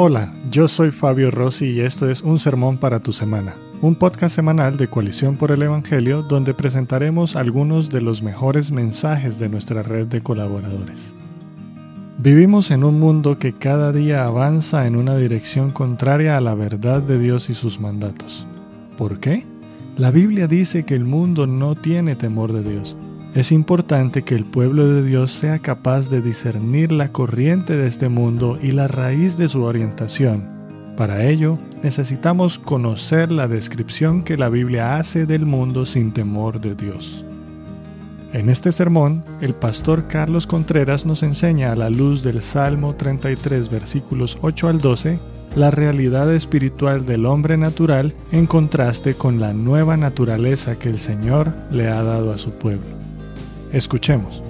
Hola, yo soy Fabio Rossi y esto es Un Sermón para tu Semana, un podcast semanal de Coalición por el Evangelio donde presentaremos algunos de los mejores mensajes de nuestra red de colaboradores. Vivimos en un mundo que cada día avanza en una dirección contraria a la verdad de Dios y sus mandatos. ¿Por qué? La Biblia dice que el mundo no tiene temor de Dios es importante que el pueblo de Dios sea capaz de discernir la corriente de este mundo y la raíz de su orientación. Para ello, necesitamos conocer la descripción que la Biblia hace del mundo sin temor de Dios. En este sermón, el pastor Carlos Contreras nos enseña a la luz del Salmo 33 versículos 8 al 12 la realidad espiritual del hombre natural en contraste con la nueva naturaleza que el Señor le ha dado a su pueblo. Escuchemos.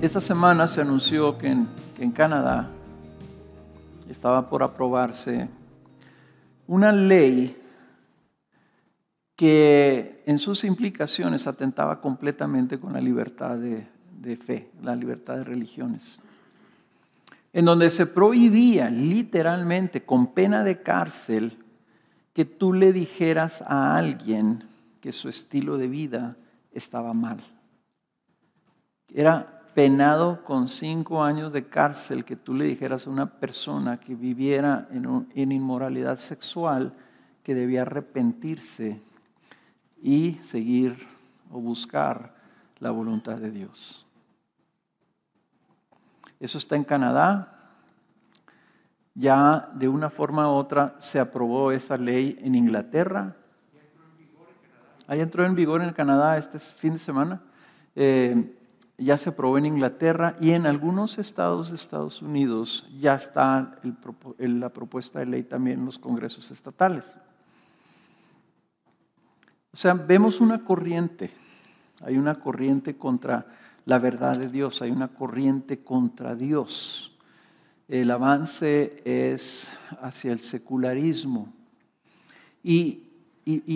Esta semana se anunció que en, Canadá estaba por aprobarse una ley que en sus implicaciones atentaba completamente con la libertad de, de, fe, la libertad de religiones, en donde se prohibía literalmente con pena de cárcel que tú le dijeras a alguien que su estilo de vida estaba mal. Era penado con cinco años de cárcel que tú le dijeras a una persona que viviera en, inmoralidad sexual que debía arrepentirse y seguir o buscar la voluntad de Dios. Eso está en Canadá, ya de una forma u otra se aprobó esa ley en Inglaterra. Ahí entró en vigor en Canadá este fin de semana. Eh, ya se aprobó en Inglaterra y en algunos estados de Estados Unidos ya está la propuesta de ley también en los congresos estatales. O sea, vemos una corriente, hay una corriente contra la verdad de Dios, hay una corriente contra Dios el avance es hacia el secularismo. Y,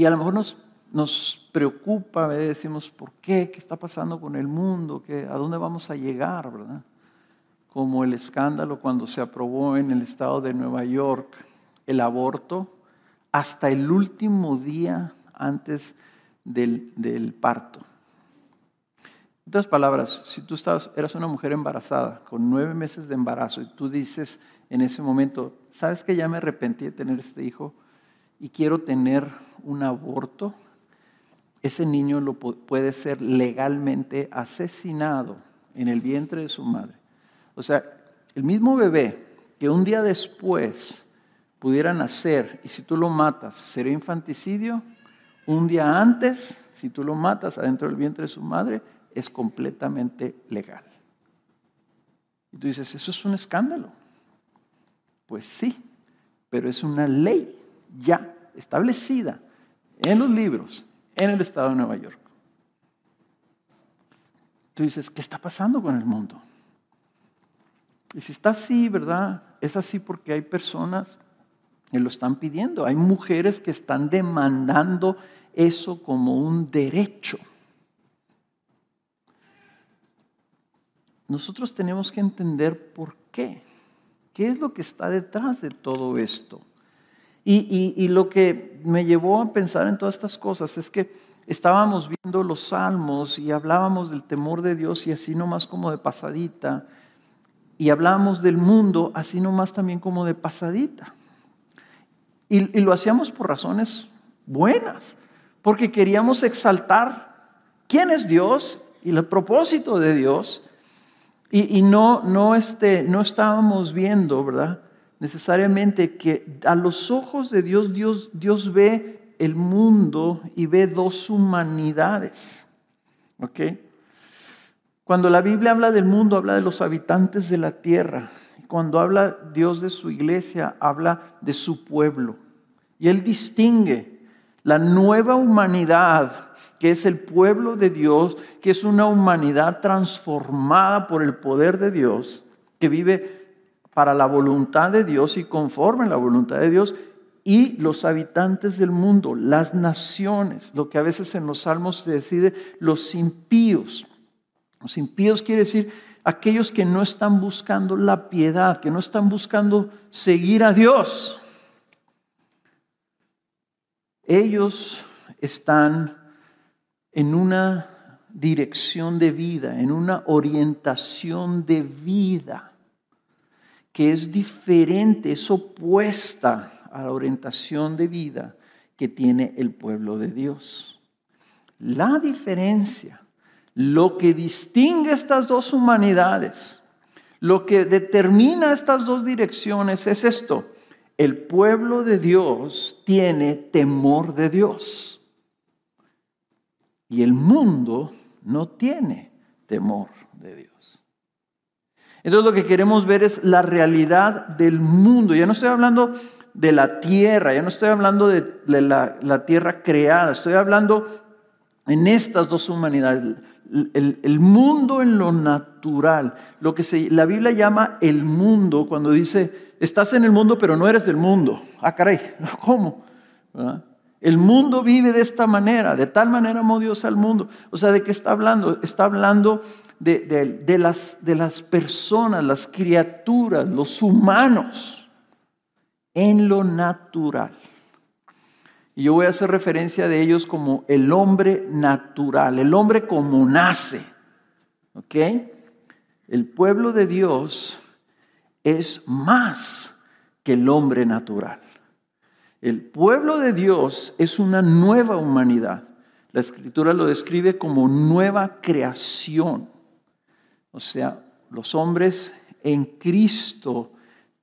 a lo mejor nos, nos preocupa, decimos, ¿por qué? ¿Qué está pasando con el mundo? ¿Qué, ¿A dónde vamos a llegar? ¿verdad? Como el escándalo cuando se aprobó en el estado de Nueva York el aborto hasta el último día antes del, del parto. En otras palabras, si tú estabas, eras una mujer embarazada con nueve meses de embarazo y tú dices en ese momento, ¿sabes que ya me arrepentí de tener este hijo y quiero tener un aborto? Ese niño lo puede ser legalmente asesinado en el vientre de su madre. O sea, el mismo bebé que un día después pudiera nacer y si tú lo matas, sería infanticidio. Un día antes, si tú lo matas adentro del vientre de su madre, es completamente legal. Y tú dices, eso es un escándalo. Pues sí, pero es una ley ya establecida en los libros en el estado de Nueva York. Tú dices, ¿qué está pasando con el mundo? Y si está así, ¿verdad? Es así porque hay personas que lo están pidiendo. Hay mujeres que están demandando eso como un derecho. Nosotros tenemos que entender por qué. ¿Qué es lo que está detrás de todo esto? Y, lo que me llevó a pensar en todas estas cosas es que estábamos viendo los salmos y hablábamos del temor de Dios y así nomás como de pasadita. Y hablábamos del mundo así nomás también como de pasadita. y lo hacíamos por razones buenas, porque queríamos exaltar quién es Dios y el propósito de Dios y, no, no, este, no estábamos viendo, ¿verdad? Necesariamente que a los ojos de Dios, Dios, Dios ve el mundo y ve dos humanidades. ¿Ok? Cuando la Biblia habla del mundo, habla de los habitantes de la tierra. Cuando habla Dios de su iglesia, habla de su pueblo. Y Él distingue la nueva humanidad que es el pueblo de Dios, que es una humanidad transformada por el poder de Dios, que vive para la voluntad de Dios y conforme a la voluntad de Dios, y los habitantes del mundo, las naciones, lo que a veces en los salmos se decide, los impíos. Los impíos quiere decir aquellos que no están buscando la piedad, que no están buscando seguir a Dios. Ellos están en una dirección de vida, en una orientación de vida que es diferente, es opuesta a la orientación de vida que tiene el pueblo de Dios. La diferencia, lo que distingue estas dos humanidades, lo que determina estas dos direcciones es esto. El pueblo de Dios tiene temor de Dios. Y el mundo no tiene temor de Dios. Entonces lo que queremos ver es la realidad del mundo. Ya no estoy hablando de la tierra, ya no estoy hablando de, la, tierra creada, estoy hablando en estas dos humanidades. El, mundo en lo natural, lo que se, la Biblia llama el mundo, cuando dice, estás en el mundo pero no eres del mundo. Ah, caray, ¿cómo? El mundo vive de esta manera, de tal manera amó Dios al mundo. O sea, ¿de qué está hablando? Está hablando de, las, de las personas, las criaturas, los humanos, en lo natural. Y yo voy a hacer referencia de ellos como el hombre natural, el hombre como nace. ¿Ok? El pueblo de Dios es más que el hombre natural. El pueblo de Dios es una nueva humanidad. La escritura lo describe como nueva creación. O sea, los hombres en Cristo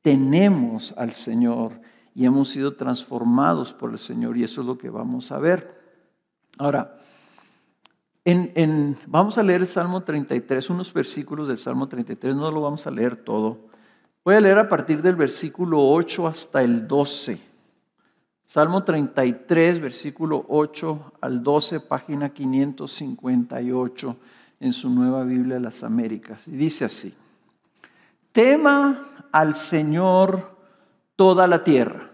tenemos al Señor y hemos sido transformados por el Señor y eso es lo que vamos a ver. Ahora, vamos a leer el Salmo 33, unos versículos del Salmo 33, no lo vamos a leer todo. Voy a leer a partir del versículo 8 hasta el 12. Salmo 33, versículo 8 al 12, página 558 en su nueva Biblia de las Américas. Y dice así, tema al Señor toda la tierra,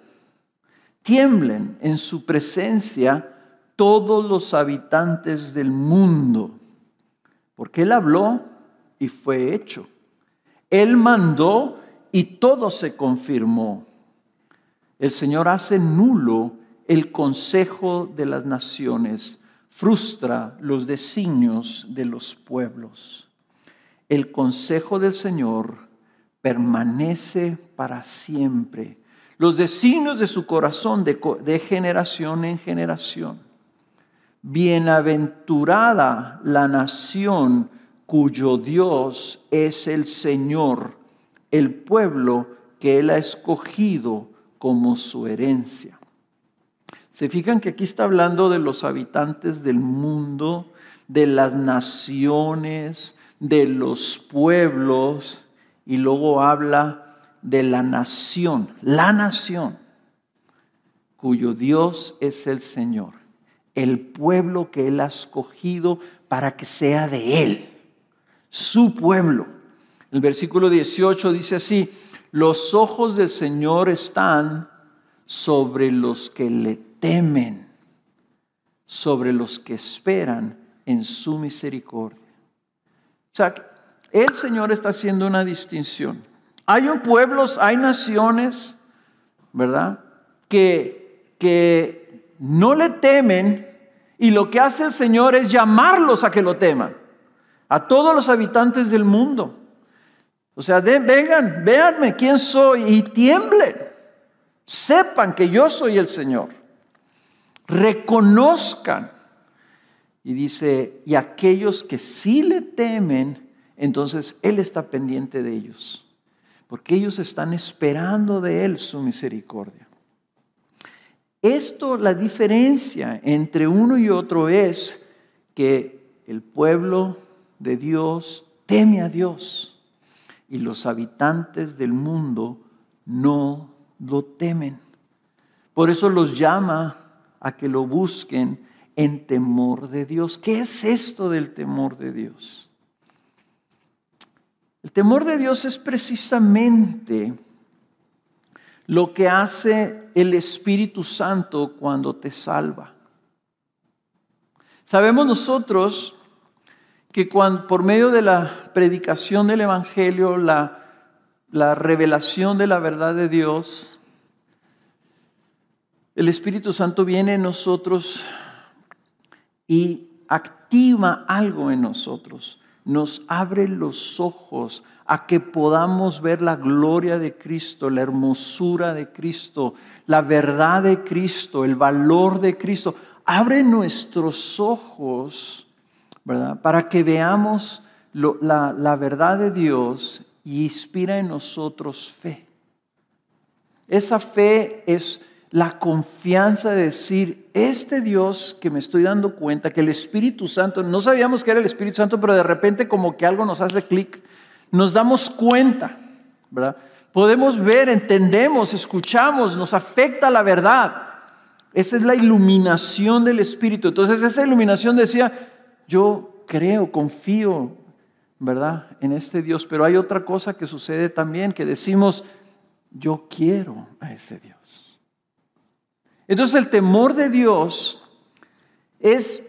tiemblen en su presencia todos los habitantes del mundo, porque Él habló y fue hecho. Él mandó y todo se confirmó. El Señor hace nulo el consejo de las naciones, frustra los designios de los pueblos. El consejo del Señor permanece para siempre. Los designios de su corazón de, de generación en generación. Bienaventurada la nación cuyo Dios es el Señor, el pueblo que Él ha escogido como su herencia. Se fijan que aquí está hablando de los habitantes del mundo, de las naciones, de los pueblos, y luego habla de la nación, la nación, cuyo Dios es el Señor, el pueblo que Él ha escogido para que sea de Él, su pueblo. El versículo 18 dice así, los ojos del Señor están sobre los que le temen, sobre los que esperan en su misericordia. O sea, el Señor está haciendo una distinción. Hay pueblos, hay naciones, ¿verdad? Que, que no le temen y lo que hace el Señor es llamarlos a que lo teman. A todos los habitantes del mundo. O sea, vengan, véanme quién soy y tiemblen. Sepan que yo soy el Señor. Reconozcan. Y dice, y aquellos que sí le temen, entonces Él está pendiente de ellos. Porque ellos están esperando de Él su misericordia. Esto, la diferencia entre uno y otro es que el pueblo de Dios teme a Dios y los habitantes del mundo no lo temen. Por eso los llama a que lo busquen en temor de Dios. ¿Qué es esto del temor de Dios? El temor de Dios es precisamente lo que hace el Espíritu Santo cuando te salva. Sabemos nosotros que cuando, por medio de la predicación del Evangelio, la, la revelación de la verdad de Dios, el Espíritu Santo viene en nosotros y activa algo en nosotros, nos abre los ojos a que podamos ver la gloria de Cristo, la hermosura de Cristo, la verdad de Cristo, el valor de Cristo. Abre nuestros ojos, Para que veamos la, la verdad de Dios y inspira en nosotros fe. Esa fe es la confianza de decir, este Dios que me estoy dando cuenta, que el Espíritu Santo, no sabíamos que era el Espíritu Santo, pero de repente como que algo nos hace clic nos damos cuenta, ¿verdad? Podemos ver, entendemos, escuchamos, nos afecta la verdad. Esa es la iluminación del Espíritu. Entonces esa iluminación decía, yo creo, confío, ¿verdad? En este Dios. Pero hay otra cosa que sucede también, que decimos, yo quiero a ese Dios. Entonces el temor de Dios es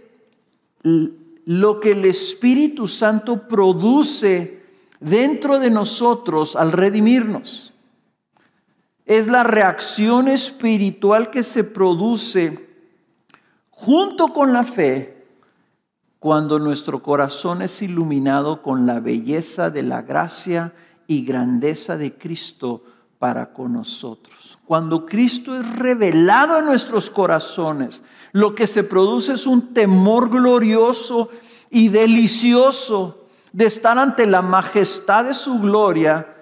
lo que el Espíritu Santo produce dentro de nosotros al redimirnos. Es la reacción espiritual que se produce junto con la fe cuando nuestro corazón es iluminado con la belleza de la gracia y grandeza de Cristo para con nosotros. Cuando Cristo es revelado en nuestros corazones, lo que se produce es un temor glorioso y delicioso de estar ante la majestad de su gloria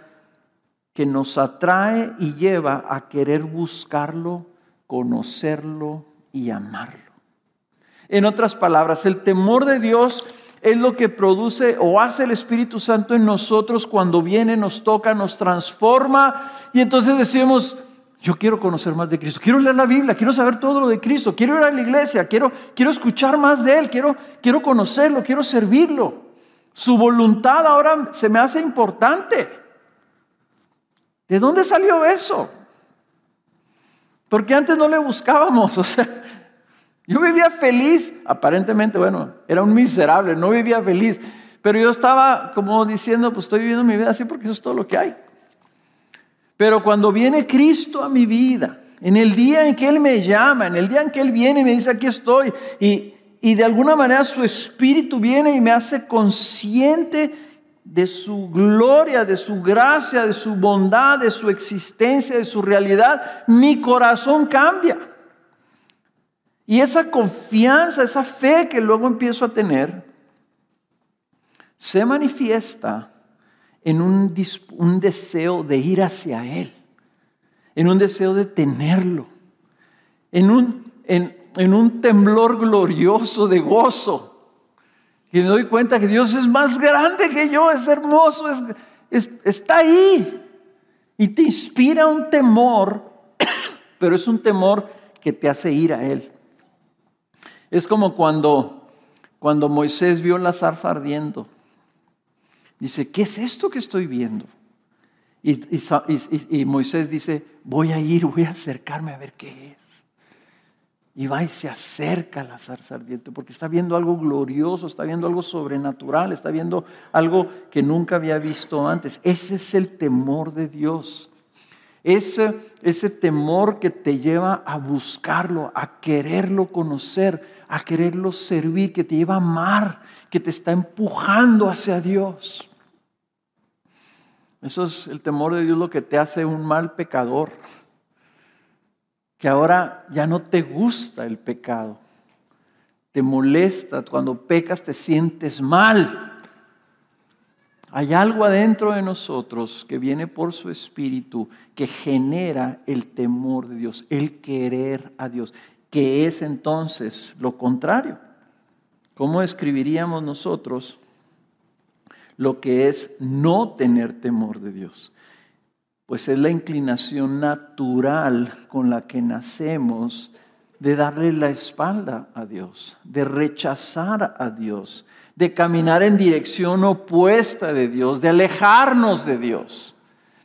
que nos atrae y lleva a querer buscarlo, conocerlo y amarlo. En otras palabras, el temor de Dios es lo que produce o hace el Espíritu Santo en nosotros cuando viene, nos toca, nos transforma y entonces decimos, yo quiero conocer más de Cristo, quiero leer la Biblia, quiero saber todo lo de Cristo, quiero ir a la iglesia, quiero, quiero escuchar más de Él, quiero, quiero conocerlo, quiero servirlo. Su voluntad ahora se me hace importante. ¿De dónde salió eso? Porque antes no le buscábamos. O sea, yo vivía feliz, aparentemente, bueno, era un miserable, no vivía feliz. Pero yo estaba como diciendo, pues estoy viviendo mi vida así porque eso es todo lo que hay. Pero cuando viene Cristo a mi vida, en el día en que Él me llama, en el día en que Él viene y me dice, aquí estoy, y, y de alguna manera su espíritu viene y me hace consciente de su gloria, de su gracia, de su bondad, de su existencia, de su realidad, mi corazón cambia. Y esa confianza, esa fe que luego empiezo a tener, se manifiesta en un, deseo de ir hacia Él, en un deseo de tenerlo, en un, temblor glorioso de gozo. Y me doy cuenta que Dios es más grande que yo, es hermoso, está ahí. Y te inspira un temor, pero es un temor que te hace ir a Él. Es como cuando, cuando Moisés vio la zarza ardiendo. Dice, ¿qué es esto que estoy viendo? Y, Moisés dice, voy a ir, voy a acercarme a ver qué es. Y va y se acerca a la zarza ardiente porque está viendo algo glorioso, está viendo algo sobrenatural, está viendo algo que nunca había visto antes. Ese es el temor de Dios. Ese, ese temor que te lleva a buscarlo, a quererlo conocer, a quererlo servir, que te lleva a amar, que te está empujando hacia Dios. Eso es el temor de Dios lo que te hace un mal pecador que ahora ya no te gusta el pecado, te molesta, cuando pecas te sientes mal. Hay algo adentro de nosotros que viene por su espíritu que genera el temor de Dios, el querer a Dios, que es entonces lo contrario. ¿Cómo escribiríamos nosotros lo que es no tener temor de Dios? pues es la inclinación natural con la que nacemos de darle la espalda a Dios, de rechazar a Dios, de caminar en dirección opuesta de Dios, de alejarnos de Dios,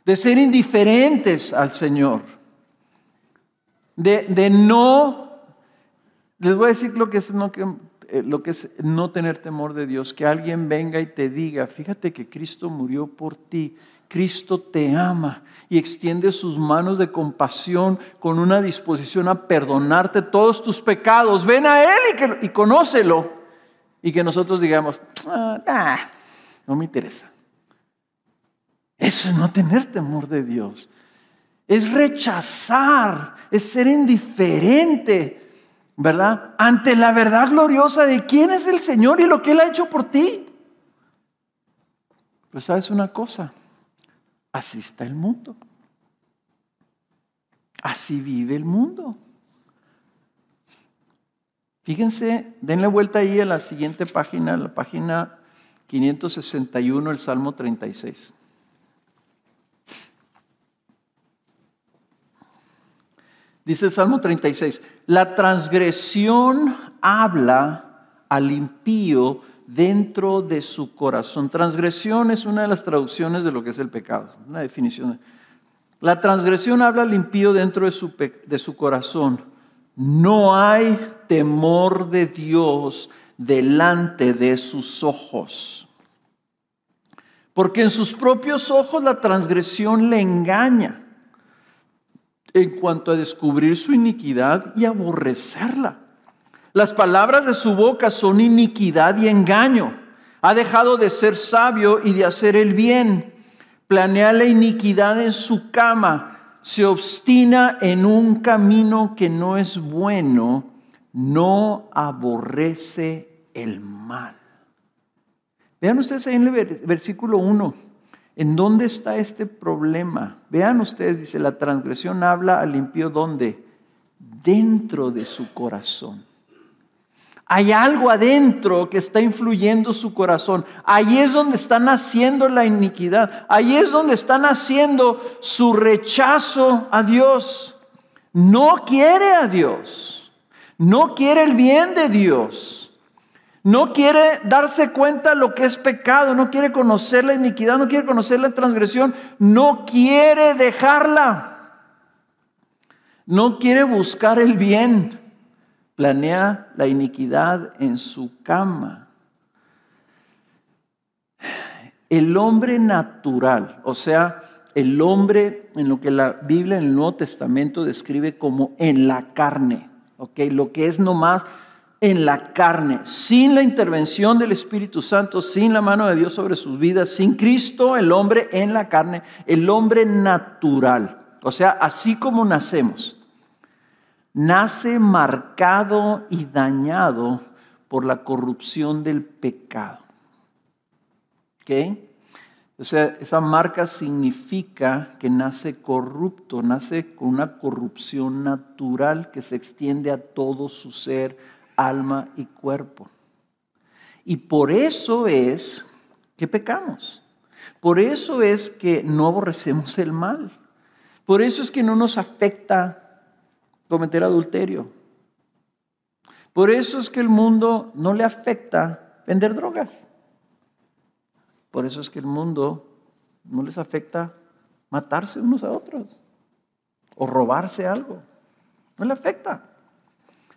de ser indiferentes al Señor, de, no, les voy a decir lo que es, no, que eh, lo que es no tener temor de Dios, que alguien venga y te diga, fíjate que Cristo murió por ti, Cristo te ama y extiende sus manos de compasión con una disposición a perdonarte todos tus pecados. Ven a Él y, conócelo. Y que nosotros digamos, ah, no me interesa. Eso es no tener temor de Dios. Es rechazar, es ser indiferente, ¿verdad? Ante la verdad gloriosa de quién es el Señor y lo que Él ha hecho por ti. Pues sabes una cosa, así está el mundo. Así vive el mundo. Fíjense, denle vuelta ahí a la siguiente página, la página 561, el Salmo 36. Dice el Salmo 36, la transgresión habla al impío dentro de su corazón. Transgresión es una de las traducciones de lo que es el pecado, una definición. La transgresión habla al impío dentro de su, de su corazón. No hay temor de Dios delante de sus ojos. Porque en sus propios ojos la transgresión le engaña en cuanto a descubrir su iniquidad y aborrecerla. Las palabras de su boca son iniquidad y engaño. Ha dejado de ser sabio y de hacer el bien. Planea la iniquidad en su cama. Se obstina en un camino que no es bueno. No aborrece el mal. Vean ustedes ahí en el versículo 1. ¿En dónde está este problema? Vean ustedes, dice, la transgresión habla al impío ¿dónde? Dentro de su corazón. Hay algo adentro que está influyendo su corazón. Ahí es donde está naciendo la iniquidad. Ahí es donde está naciendo su rechazo a Dios. No quiere a Dios. No quiere el bien de Dios. No quiere darse cuenta lo que es pecado, no quiere conocer la iniquidad, no quiere conocer la transgresión, no quiere dejarla. No quiere buscar el bien. Planea la iniquidad en su cama. El hombre natural, o sea, el hombre en lo que la Biblia en el Nuevo Testamento describe como en la carne, ¿ok? Lo que es nomás en la carne, sin la intervención del Espíritu Santo, sin la mano de Dios sobre sus vidas, sin Cristo, el hombre en la carne, el hombre natural. O sea, así como nacemos, nace marcado y dañado por la corrupción del pecado. ¿Ok? O sea, esa marca significa que nace corrupto, nace con una corrupción natural que se extiende a todo su ser, alma y cuerpo. Y por eso es que pecamos. Por eso es que no aborrecemos el mal. Por eso es que no nos afecta cometer adulterio. Por eso es que el mundo no le afecta vender drogas. Por eso es que el mundo no les afecta matarse unos a otros o robarse algo. No le afecta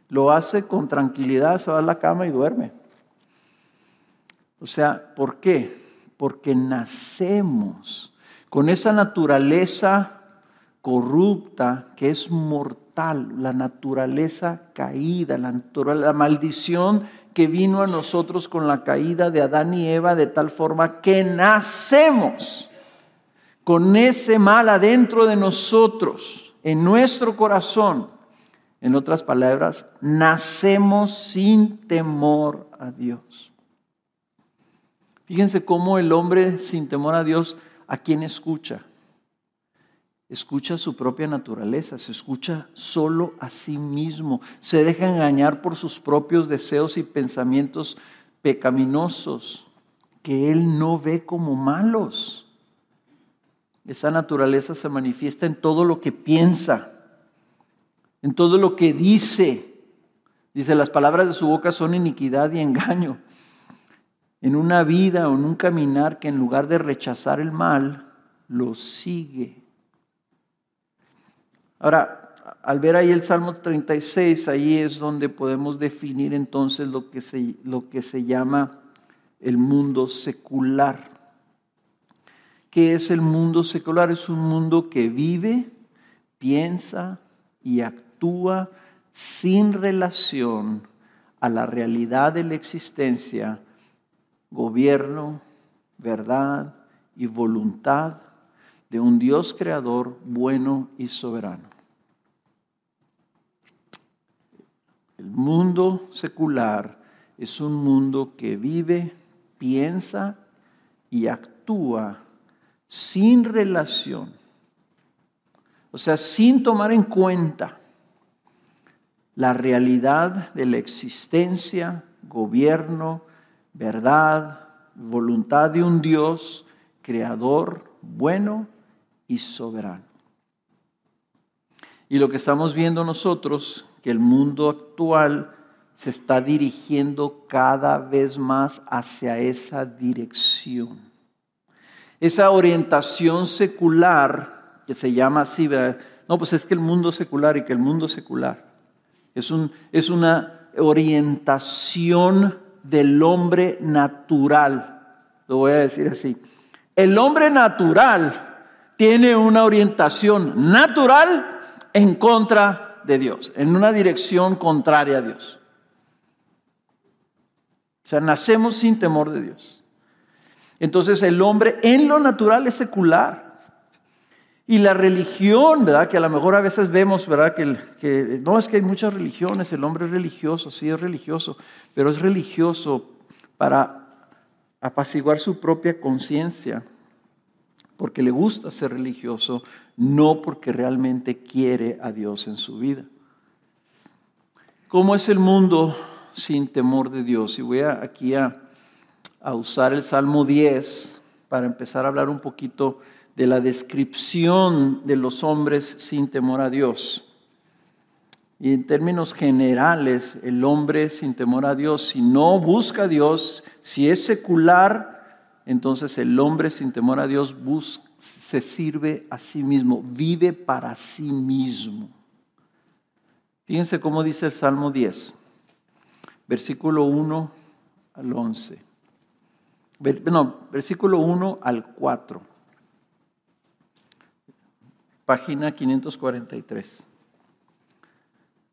lo hace con tranquilidad, se va a la cama y duerme. O sea, ¿por qué? Porque nacemos con esa naturaleza corrupta que es mortal, la naturaleza caída, la, la maldición que vino a nosotros con la caída de Adán y Eva de tal forma que nacemos con ese mal adentro de nosotros, en nuestro corazón. En otras palabras, nacemos sin temor a Dios. Fíjense cómo el hombre sin temor a Dios, ¿a quién escucha? Escucha su propia naturaleza, se escucha solo a sí mismo, se deja engañar por sus propios deseos y pensamientos pecaminosos que él no ve como malos. Esa naturaleza se manifiesta en todo lo que piensa, en todo lo que dice. Dice, las palabras de su boca son iniquidad y engaño. En una vida o en un caminar que en lugar de rechazar el mal, lo sigue. Ahora, al ver ahí el Salmo 36, ahí es donde podemos definir entonces lo que se, lo que se llama el mundo secular. ¿Qué es el mundo secular? Es un mundo que vive, piensa y actúa sin relación a la realidad de la existencia, gobierno, verdad y voluntad de un Dios creador bueno y soberano. El mundo secular es un mundo que vive, piensa y actúa sin relación, o sea, sin tomar en cuenta la realidad de la existencia, gobierno, verdad, voluntad de un Dios creador, bueno y soberano. Y lo que estamos viendo nosotros, que el mundo actual se está dirigiendo cada vez más hacia esa dirección. Esa orientación secular, que se llama así, no, pues es que el mundo secular y que el mundo secular. Es, un, es una orientación del hombre natural, lo voy a decir así. El hombre natural tiene una orientación natural en contra de Dios, en una dirección contraria a Dios. O sea, nacemos sin temor de Dios. Entonces el hombre en lo natural es secular. Y la religión, ¿verdad? Que a lo mejor a veces vemos, ¿verdad? Que, que, no es que hay muchas religiones, el hombre es religioso, sí es religioso, pero es religioso para apaciguar su propia conciencia porque le gusta ser religioso, no porque realmente quiere a Dios en su vida. ¿Cómo es el mundo sin temor de Dios? Y voy aquí a, a usar el Salmo 10 para empezar a hablar un poquito de la descripción de los hombres sin temor a Dios. Y en términos generales, el hombre sin temor a Dios, si no busca a Dios, si es secular, entonces el hombre sin temor a Dios se sirve a sí mismo, vive para sí mismo. Fíjense cómo dice el Salmo 10, versículo 1 al 11. No, versículo 1 al 4. Página 543.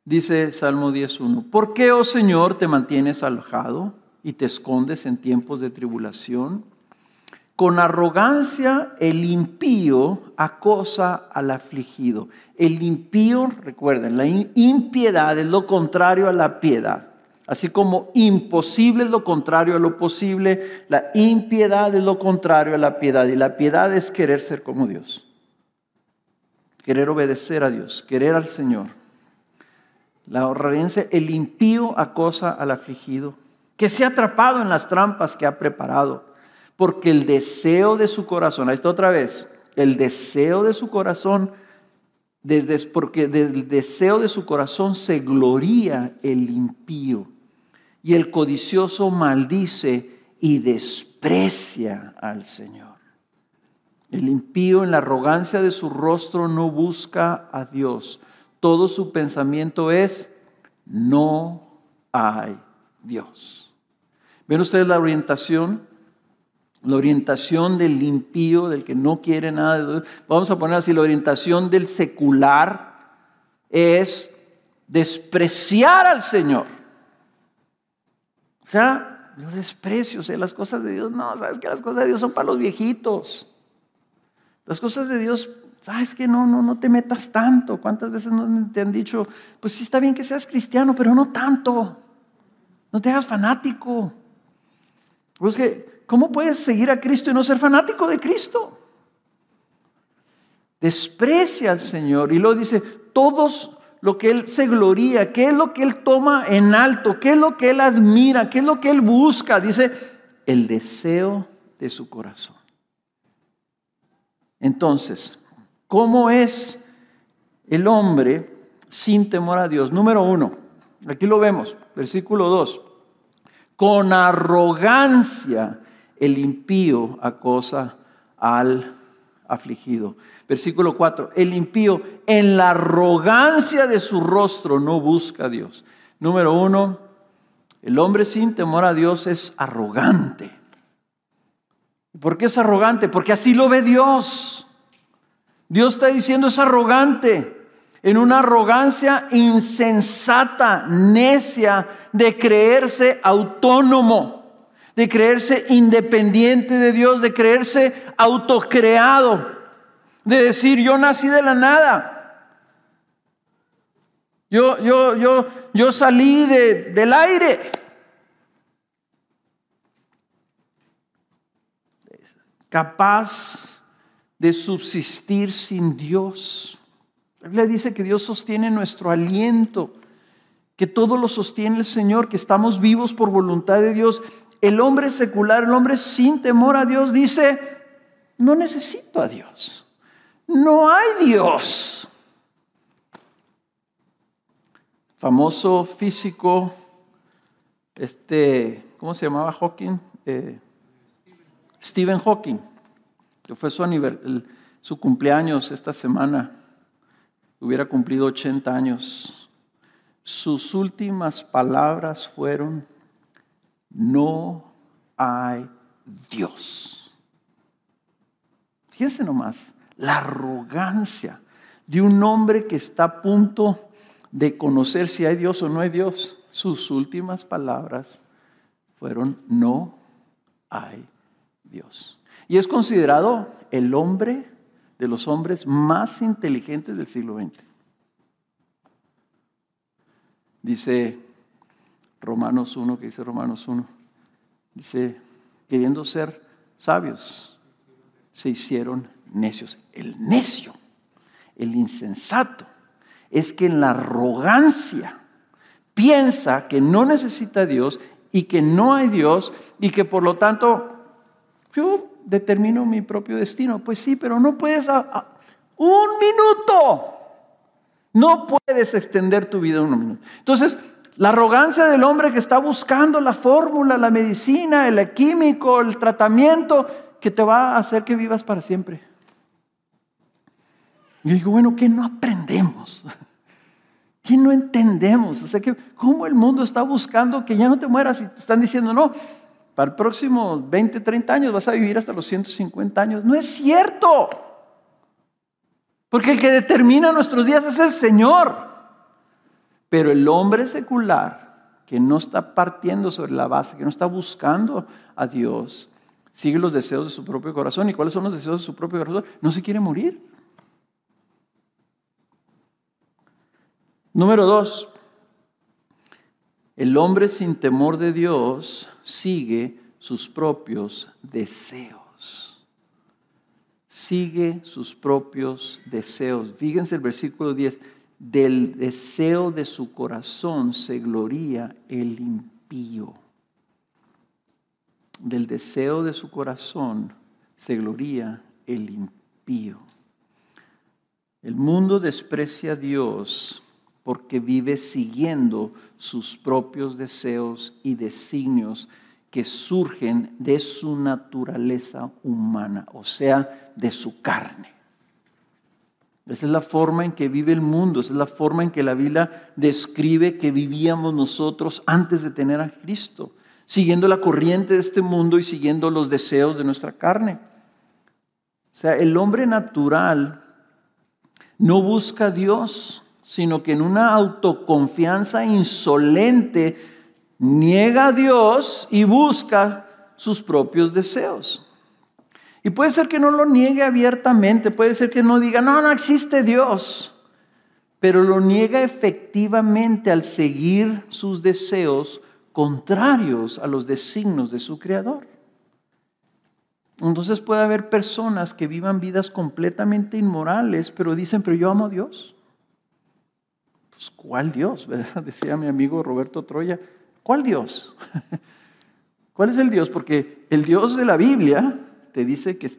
Dice Salmo 10.1, ¿por qué, oh Señor, te mantienes alojado y te escondes en tiempos de tribulación? Con arrogancia el impío acosa al afligido. El impío, recuerden, la impiedad es lo contrario a la piedad. Así como imposible es lo contrario a lo posible, la impiedad es lo contrario a la piedad. Y la piedad es querer ser como Dios. Querer obedecer a Dios, querer al Señor. La arrogancia, el impío acosa al afligido, que se ha atrapado en las trampas que ha preparado porque el deseo de su corazón, ahí está otra vez, el deseo de su corazón, desde, porque del deseo de su corazón se gloría el impío. Y el codicioso maldice y desprecia al Señor. El impío en la arrogancia de su rostro no busca a Dios. Todo su pensamiento es, no hay Dios. ¿Ven ustedes la orientación? La orientación del impío, del que no quiere nada de Dios, vamos a poner así, la orientación del secular es despreciar al Señor. O sea, yo desprecio, o sea, las cosas de Dios, no, sabes que las cosas de Dios son para los viejitos. Las cosas de Dios, sabes que no, no, no te metas tanto. ¿Cuántas veces te han dicho, pues sí está bien que seas cristiano, pero no tanto? No te hagas fanático. Pues que ¿cómo puedes seguir a Cristo y no ser fanático de Cristo? Desprecia al Señor y luego dice, todos lo que Él se gloría, qué es lo que Él toma en alto, qué es lo que Él admira, qué es lo que Él busca. Dice, el deseo de su corazón. Entonces, ¿cómo es el hombre sin temor a Dios? Número uno, aquí lo vemos, versículo 2. Con arrogancia el impío acosa al afligido. Versículo 4, el impío en la arrogancia de su rostro no busca a Dios. Número uno, el hombre sin temor a Dios es arrogante. ¿Por qué es arrogante? Porque así lo ve Dios. Dios está diciendo es arrogante en una arrogancia insensata, necia, de creerse autónomo, de creerse independiente de Dios, de creerse autocreado, de decir yo nací de la nada. Yo, yo, yo, yo salí de, del aire. Capaz de subsistir sin Dios. La Biblia dice que Dios sostiene nuestro aliento, que todo lo sostiene el Señor, que estamos vivos por voluntad de Dios. El hombre secular, el hombre sin temor a Dios, dice, no necesito a Dios. No hay Dios. Famoso físico, este, ¿cómo se llamaba Hawking? Eh, Stephen Hawking, que fue su, su cumpleaños esta semana hubiera cumplido 80 años, sus últimas palabras fueron, no hay Dios. Fíjense nomás, la arrogancia de un hombre que está a punto de conocer si hay Dios o no hay Dios. Sus últimas palabras fueron, no hay Dios. Y es considerado el hombre de los hombres más inteligentes del siglo XX. Dice Romanos 1, que dice Romanos 1, dice, queriendo ser sabios, se hicieron necios. El necio, el insensato, es que en la arrogancia piensa que no necesita a Dios y que no hay Dios y que por lo tanto yo determino mi propio destino. Pues sí, pero no puedes un minuto. No puedes extender tu vida un minuto. Entonces, la arrogancia del hombre que está buscando la fórmula, la medicina, el químico, el tratamiento que te va a hacer que vivas para siempre. Y digo, bueno, ¿qué no aprendemos? ¿Qué no entendemos? O sea, que cómo el mundo está buscando que ya no te mueras y te están diciendo, no, para el próximo 20, 30 años vas a vivir hasta los 150 años. No es cierto. Porque el que determina nuestros días es el Señor. Pero el hombre secular, que no está partiendo sobre la base, que no está buscando a Dios, sigue los deseos de su propio corazón. ¿Y cuáles son los deseos de su propio corazón? No se quiere morir. Número dos, el hombre sin temor de Dios sigue sus propios deseos. Sigue sus propios deseos. Fíjense el versículo 10. Del deseo de su corazón se gloría el impío. Del deseo de su corazón se gloría el impío. El mundo desprecia a Dios porque vive siguiendo sus propios deseos y designios que surgen de su naturaleza humana, o sea, de su carne. Esa es la forma en que vive el mundo, esa es la forma en que la Biblia describe que vivíamos nosotros antes de tener a Cristo, siguiendo la corriente de este mundo y siguiendo los deseos de nuestra carne. O sea, el hombre natural no busca a Dios, sino que en una autoconfianza insolente niega a Dios y busca sus propios deseos. Y puede ser que no lo niegue abiertamente, puede ser que no diga, no, no existe Dios, pero lo niega efectivamente al seguir sus deseos contrarios a los designos de su Creador. Entonces puede haber personas que vivan vidas completamente inmorales, pero dicen, pero yo amo a Dios. Pues, ¿cuál Dios? Decía mi amigo Roberto Troya, ¿cuál Dios? ¿Cuál es el Dios? Porque el Dios de la Biblia te dice que,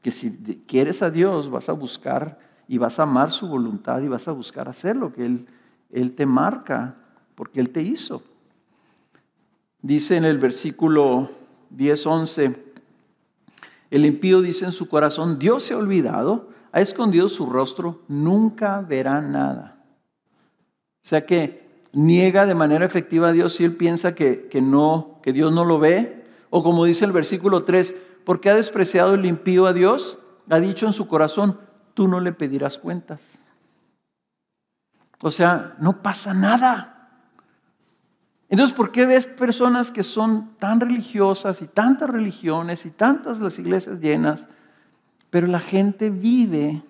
que si quieres a Dios vas a buscar y vas a amar su voluntad y vas a buscar hacer lo que Él, Él te marca, porque Él te hizo. Dice en el versículo 10, 11, el impío dice en su corazón, Dios se ha olvidado, ha escondido su rostro, nunca verá nada. O sea que niega de manera efectiva a Dios si él piensa que, que, no, que Dios no lo ve. O como dice el versículo 3, porque ha despreciado el impío a Dios, ha dicho en su corazón, tú no le pedirás cuentas. O sea, no pasa nada. Entonces, ¿por qué ves personas que son tan religiosas y tantas religiones y tantas las iglesias llenas, pero la gente vive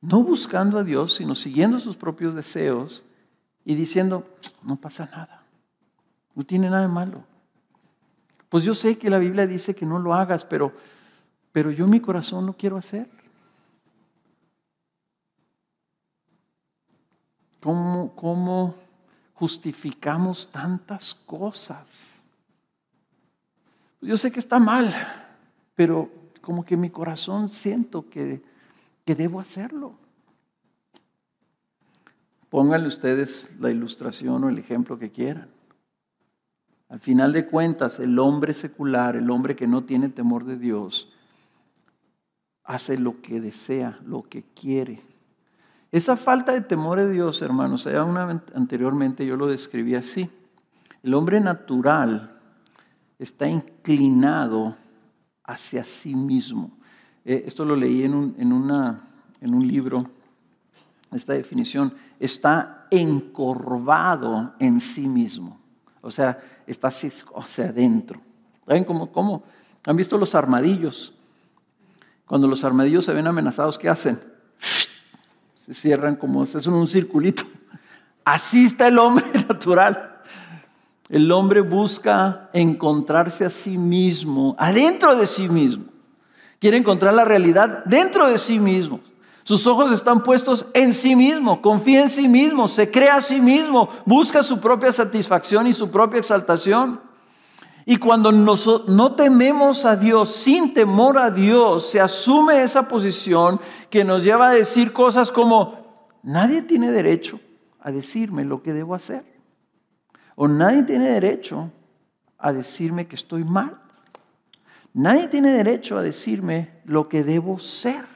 no buscando a Dios, sino siguiendo sus propios deseos y diciendo, no pasa nada, no tiene nada de malo. Pues yo sé que la Biblia dice que no lo hagas, pero, pero yo en mi corazón lo quiero hacer. ¿Cómo, ¿Cómo justificamos tantas cosas? Yo sé que está mal, pero como que en mi corazón siento que que debo hacerlo. Pónganle ustedes la ilustración o el ejemplo que quieran. Al final de cuentas, el hombre secular, el hombre que no tiene temor de Dios, hace lo que desea, lo que quiere. Esa falta de temor de Dios, hermanos, anteriormente yo lo describí así. El hombre natural está inclinado hacia sí mismo. Eh, esto lo leí una, en un libro, esta definición, está encorvado en sí mismo. O sea, está hacia adentro. ¿Saben cómo, cómo? ¿Han visto los armadillos? Cuando los armadillos se ven amenazados, ¿qué hacen? Se cierran como, es un circulito. Así está el hombre natural. El hombre busca encontrarse a sí mismo, adentro de sí mismo. Quiere encontrar la realidad dentro de sí mismo. Sus ojos están puestos en sí mismo, confía en sí mismo, se crea a sí mismo, busca su propia satisfacción y su propia exaltación. Y cuando no tememos a Dios, sin temor a Dios, se asume esa posición que nos lleva a decir cosas como, nadie tiene derecho a decirme lo que debo hacer. O nadie tiene derecho a decirme que estoy mal. Nadie tiene derecho a decirme lo que debo ser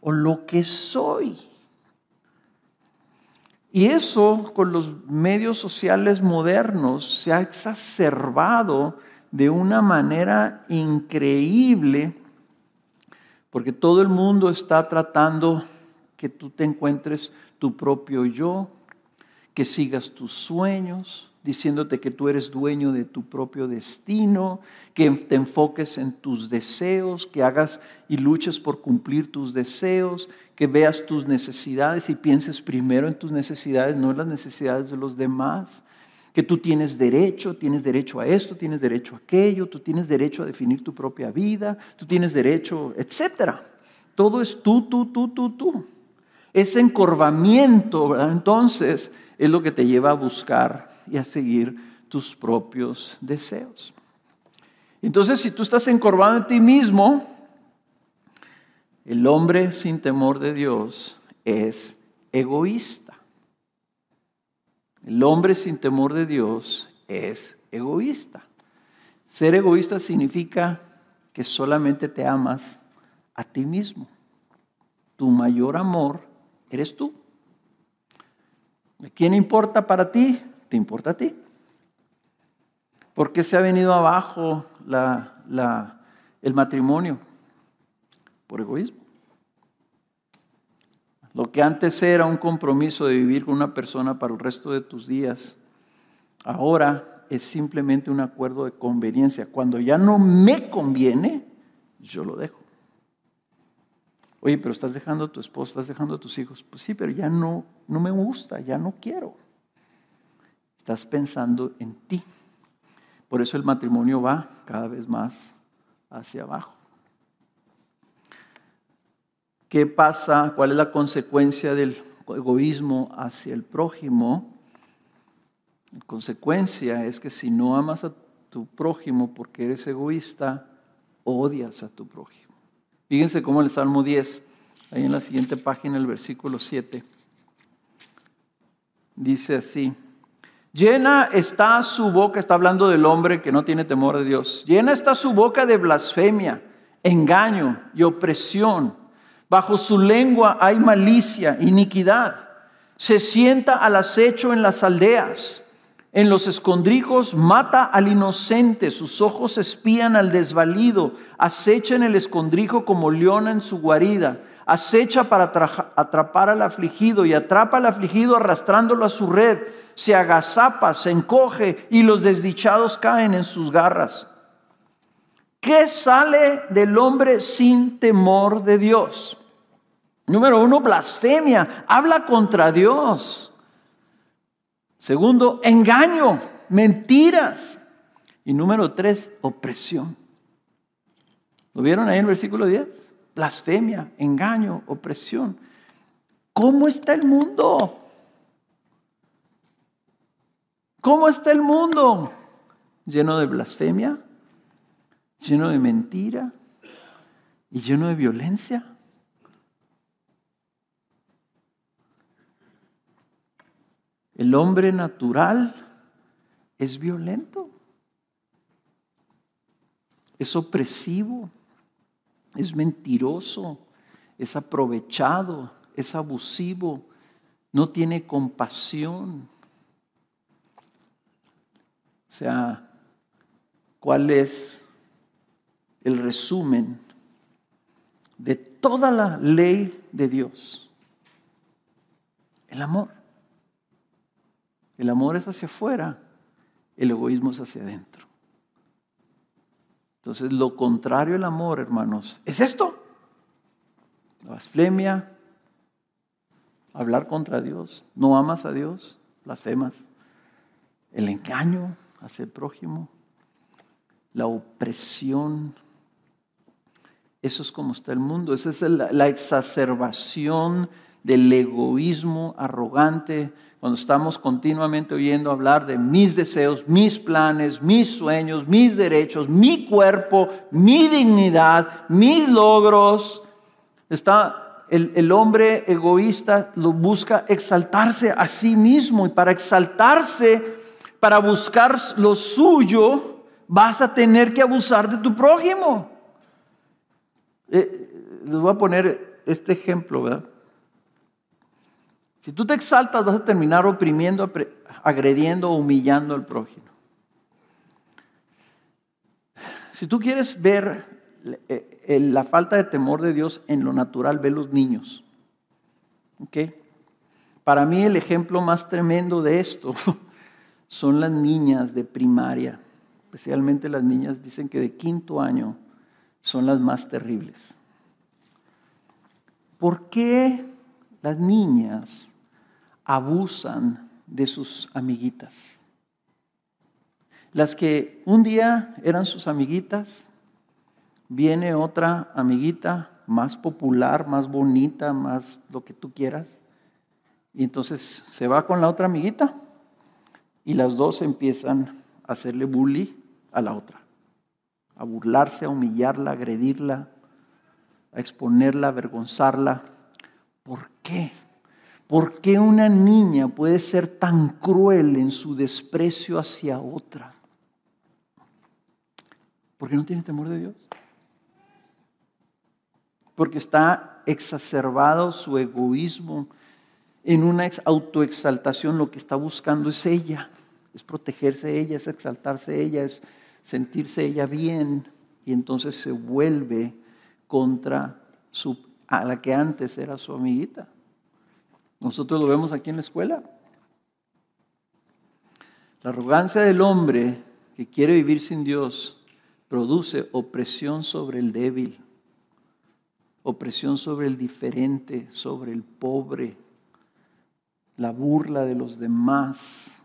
o lo que soy. Y eso con los medios sociales modernos se ha exacerbado de una manera increíble porque todo el mundo está tratando que tú te encuentres tu propio yo, que sigas tus sueños, diciéndote que tú eres dueño de tu propio destino, que te enfoques en tus deseos, que hagas y luches por cumplir tus deseos, que veas tus necesidades y pienses primero en tus necesidades, no en las necesidades de los demás, que tú tienes derecho, tienes derecho a esto, tienes derecho a aquello, tú tienes derecho a definir tu propia vida, tú tienes derecho, etcétera. Todo es tú, tú, tú, tú, tú. Ese encorvamiento. Entonces, es lo que te lleva a buscar y a seguir tus propios deseos. Entonces, si tú estás encorvado en ti mismo, el hombre sin temor de Dios es egoísta. El hombre sin temor de Dios es egoísta. Ser egoísta significa que solamente te amas a ti mismo. Tu mayor amor eres tú. ¿Quién importa para ti? ¿Te importa a ti? ¿Por qué se ha venido abajo el matrimonio? Por egoísmo. Lo que antes era un compromiso de vivir con una persona para el resto de tus días, ahora es simplemente un acuerdo de conveniencia. Cuando ya no me conviene, yo lo dejo. Oye, pero estás dejando a tu esposa, estás dejando a tus hijos. Pues sí, pero ya no, no me gusta, ya no quiero. Estás pensando en ti. Por eso el matrimonio va cada vez más hacia abajo. ¿Qué pasa? ¿Cuál es la consecuencia del egoísmo hacia el prójimo? La consecuencia es que si no amas a tu prójimo porque eres egoísta, odias a tu prójimo. Fíjense cómo el Salmo 10, ahí en la siguiente página, el versículo 7, dice así. Llena está su boca, está hablando del hombre que no tiene temor de Dios. Llena está su boca de blasfemia. engaño y opresión. Bajo su lengua hay malicia, iniquidad. Se sienta al acecho en las aldeas. En los escondrijos mata al inocente, sus ojos espían al desvalido, acecha en el escondrijo como leona en su guarida, acecha para atrapar al afligido y atrapa al afligido arrastrándolo a su red, se agazapa, se encoge y los desdichados caen en sus garras. ¿Qué sale del hombre sin temor de Dios? Número uno, blasfemia, habla contra Dios. Segundo, engaño, mentiras. Y número tres, opresión. ¿Lo vieron ahí en el versículo 10? Blasfemia, engaño, opresión. ¿Cómo está el mundo? ¿Cómo está el mundo? Lleno de blasfemia, lleno de mentira y lleno de violencia. El hombre natural es violento, es opresivo, es mentiroso, es aprovechado, es abusivo, no tiene compasión. O sea, ¿cuál es el resumen de toda la ley de Dios. El amor. El amor es hacia afuera, el egoísmo es hacia adentro. Entonces, lo contrario al amor, hermanos, es esto. La blasfemia, hablar contra Dios, no amas a Dios, blasfemas. El engaño hacia el prójimo, la opresión, eso es como está el mundo, esa es la, exacerbación del egoísmo arrogante, cuando estamos continuamente oyendo hablar de mis deseos, mis planes, mis sueños, mis derechos, mi cuerpo, mi dignidad, mis logros. Está el, hombre egoísta lo busca exaltarse a sí mismo y para exaltarse, para buscar lo suyo, vas a tener que abusar de tu prójimo. Eh, les voy a poner este ejemplo, ¿verdad? Si tú te exaltas, vas a terminar oprimiendo, agrediendo, humillando al prójimo. Si tú quieres ver eh, la falta de temor de Dios en lo natural, ve los niños. ¿Ok? Para mí el ejemplo más tremendo de esto son las niñas de primaria, especialmente las niñas, dicen que de quinto año son las más terribles. ¿Por qué las niñas abusan de sus amiguitas? Las que un día eran sus amiguitas, viene otra amiguita más popular, más bonita, más lo que tú quieras, y entonces se va con la otra amiguita y las dos empiezan a hacerle bully a la otra a burlarse, a humillarla, a agredirla, a exponerla, a avergonzarla. ¿Por qué? ¿Por qué una niña puede ser tan cruel en su desprecio hacia otra? Porque no tiene temor de Dios. Porque está exacerbado su egoísmo en una autoexaltación. Lo que está buscando es ella, es protegerse ella, es exaltarse ella, es sentirse ella bien y entonces se vuelve contra su, a la que antes era su amiguita. Nosotros lo vemos aquí en la escuela. La arrogancia del hombre que quiere vivir sin Dios produce opresión sobre el débil, opresión sobre el diferente, sobre el pobre, la burla de los demás,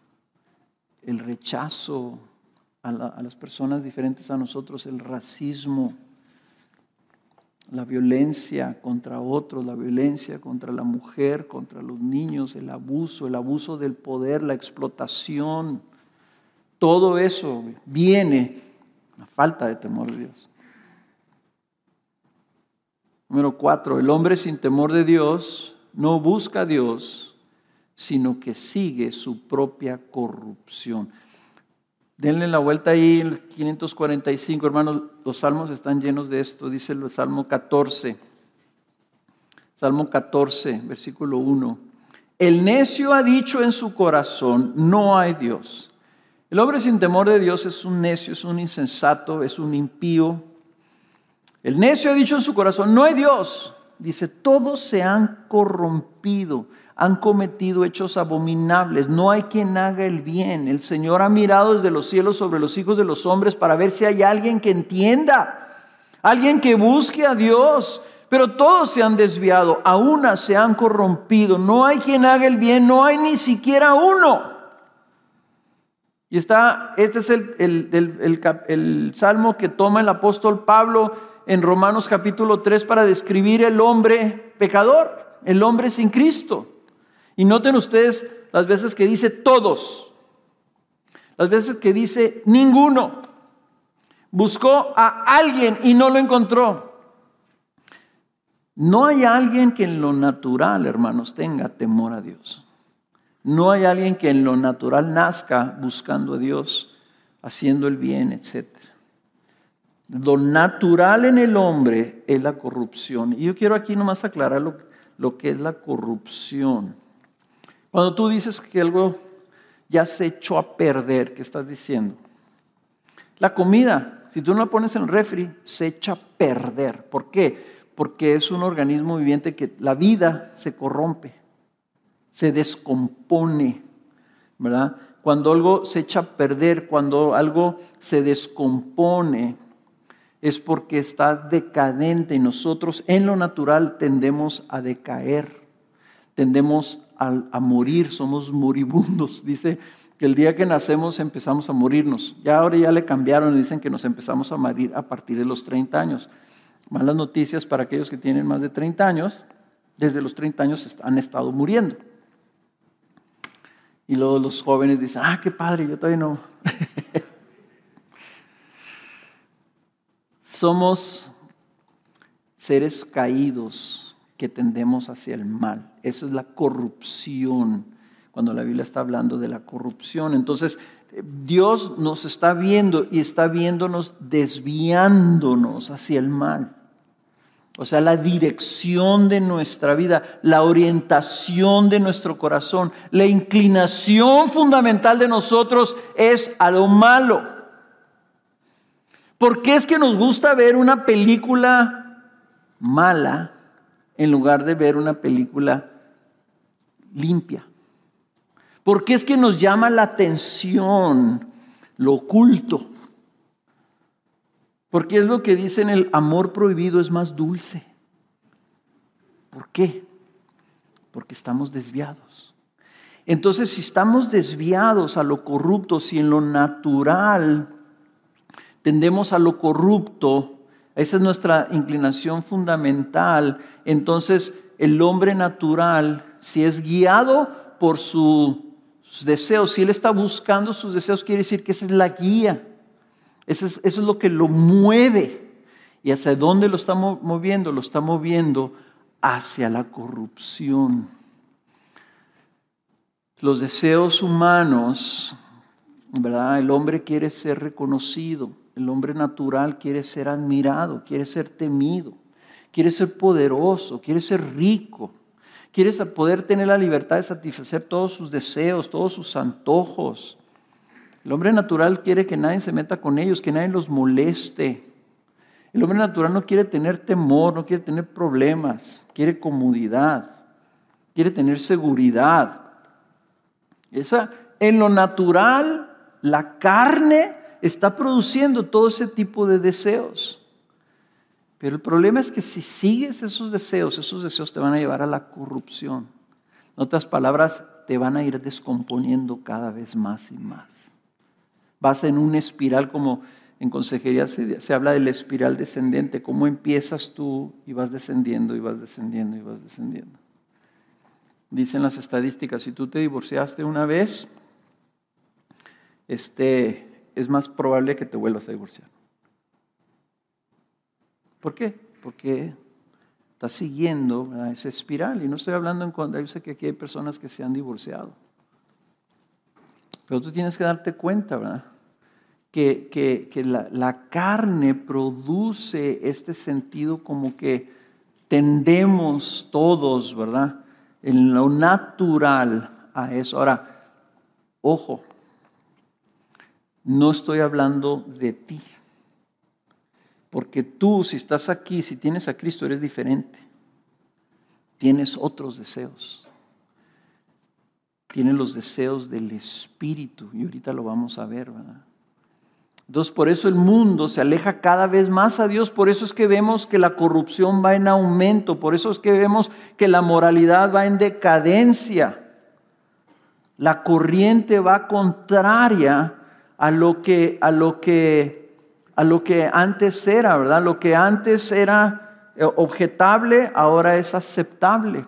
el rechazo a, las personas diferentes a nosotros, el racismo, la violencia contra otros, la violencia contra la mujer, contra los niños, el abuso, el abuso del poder, la explotación, todo eso viene la falta de temor de Dios. Número cuatro, el hombre sin temor de Dios no busca a Dios, sino que sigue su propia corrupción. Denle la vuelta ahí, el 545, hermanos, los salmos están llenos de esto, dice el Salmo 14. Salmo 14, versículo 1. El necio ha dicho en su corazón, no hay Dios. El hombre sin temor de Dios es un necio, es un insensato, es un impío. El necio ha dicho en su corazón, no hay Dios. Dice, todos se han corrompido, han cometido hechos abominables, no hay quien haga el bien. El Señor ha mirado desde los cielos sobre los hijos de los hombres para ver si hay alguien que entienda, alguien que busque a Dios. Pero todos se han desviado, a una se han corrompido. No hay quien haga el bien, no hay ni siquiera uno. Y está, este es el, salmo que toma el apóstol Pablo en Romanos capítulo 3 para describir el hombre pecador, el hombre sin Cristo. Y noten ustedes las veces que dice todos, las veces que dice ninguno. Buscó a alguien y no lo encontró. No hay alguien que en lo natural, hermanos, tenga temor a Dios. No hay alguien que en lo natural nazca buscando a Dios, haciendo el bien, etc. Lo natural en el hombre es la corrupción. Y yo quiero aquí nomás aclarar lo, lo que es la corrupción. Cuando tú dices que algo ya se echó a perder, ¿qué estás diciendo? La comida, si tú no la pones en el refri, se echa a perder. ¿Por qué? porque es un organismo viviente que la vida se corrompe, se descompone, ¿verdad? Cuando algo se echa a perder, cuando algo se descompone, es porque está decadente y nosotros en lo natural tendemos a decaer, tendemos a, morir, somos moribundos. Dice que el día que nacemos empezamos a morirnos. Ya ahora ya le cambiaron dicen que nos empezamos a morir a partir de los 30 años. Malas noticias para aquellos que tienen más de 30 años, desde los 30 años han estado muriendo. Y luego los jóvenes dicen, ah, qué padre, yo todavía no. Somos seres caídos que tendemos hacia el mal. Eso es la corrupción, cuando la Biblia está hablando de la corrupción. Entonces, Dios nos está viendo y está viéndonos desviándonos hacia el mal. O sea, la dirección de nuestra vida, la orientación de nuestro corazón, la inclinación fundamental de nosotros es a lo malo. ¿Por qué es que nos gusta ver una película mala en lugar de ver una película limpia? ¿Por qué es que nos llama la atención lo oculto? Porque es lo que dicen el amor prohibido es más dulce. ¿Por qué? Porque estamos desviados. Entonces, si estamos desviados a lo corrupto, si en lo natural tendemos a lo corrupto, esa es nuestra inclinación fundamental, entonces el hombre natural, si es guiado por su sus deseos, si Él está buscando sus deseos, quiere decir que esa es la guía. Eso es, eso es lo que lo mueve. ¿Y hacia dónde lo está moviendo? Lo está moviendo hacia la corrupción. Los deseos humanos, ¿verdad? El hombre quiere ser reconocido, el hombre natural quiere ser admirado, quiere ser temido, quiere ser poderoso, quiere ser rico, Quieres poder tener la libertad de satisfacer todos sus deseos, todos sus antojos. El hombre natural quiere que nadie se meta con ellos, que nadie los moleste. El hombre natural no quiere tener temor, no quiere tener problemas, quiere comodidad, quiere tener seguridad. Esa, en lo natural, la carne está produciendo todo ese tipo de deseos. Pero el problema es que si sigues esos deseos, esos deseos te van a llevar a la corrupción. En otras palabras, te van a ir descomponiendo cada vez más y más. Vas en una espiral como en consejería se, habla del espiral descendente, cómo empiezas tú y vas descendiendo y vas descendiendo y vas descendiendo. Dicen las estadísticas, si tú te divorciaste una vez, este, es más probable que te vuelvas a divorciar. ¿Por qué? Porque está siguiendo esa espiral. Y no estoy hablando en cuando yo sé que aquí hay personas que se han divorciado. Pero tú tienes que darte cuenta, ¿verdad? que, la, la, carne produce este sentido como que tendemos todos, ¿verdad? En lo natural a eso. Ahora, ojo, no estoy hablando de ti. Porque tú, si estás aquí, si tienes a Cristo, eres diferente. Tienes otros deseos. Tienes los deseos del Espíritu. Y ahorita lo vamos a ver, ¿verdad? Entonces, por eso el mundo se aleja cada vez más a Dios, por eso es que vemos que la corrupción va en aumento, por eso es que vemos que la moralidad va en decadencia. La corriente va contraria a lo que, a lo que, a lo que antes era, ¿verdad? Lo que antes era eh, objetable, ahora es aceptable.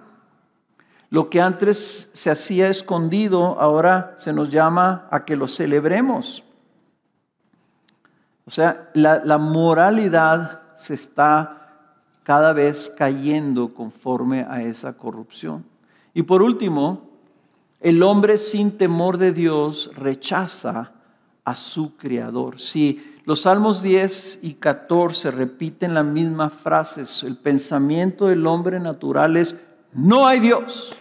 Lo que antes se hacía escondido, ahora se nos llama a que lo celebremos. O sea, la, moralidad se está cada vez cayendo conforme a esa corrupción. Y por último, el hombre sin temor de Dios rechaza a su creador. Si los Salmos 10 y 14 repiten la misma frase, el pensamiento del hombre natural es, no hay Dios.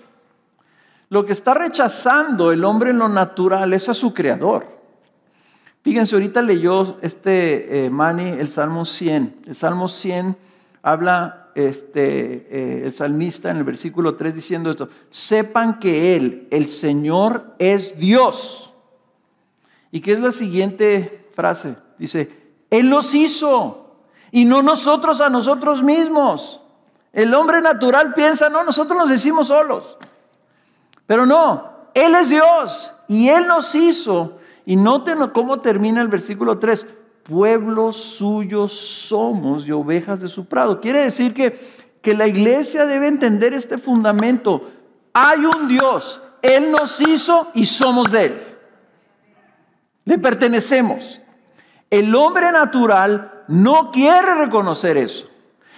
Lo que está rechazando el hombre en lo natural es a su creador. Fíjense, ahorita leyó este eh, Mani el Salmo 100. El Salmo 100 habla este, eh, el salmista en el versículo 3 diciendo esto, sepan que Él, el Señor, es Dios. ¿Y qué es la siguiente frase? Dice, Él los hizo y no nosotros a nosotros mismos. El hombre natural piensa, no, nosotros nos decimos solos. Pero no, Él es Dios y Él nos hizo y noten cómo termina el versículo 3. Pueblos suyos somos y ovejas de su prado. Quiere decir que, que la iglesia debe entender este fundamento. Hay un Dios, Él nos hizo y somos de Él. Le pertenecemos. El hombre natural no quiere reconocer eso.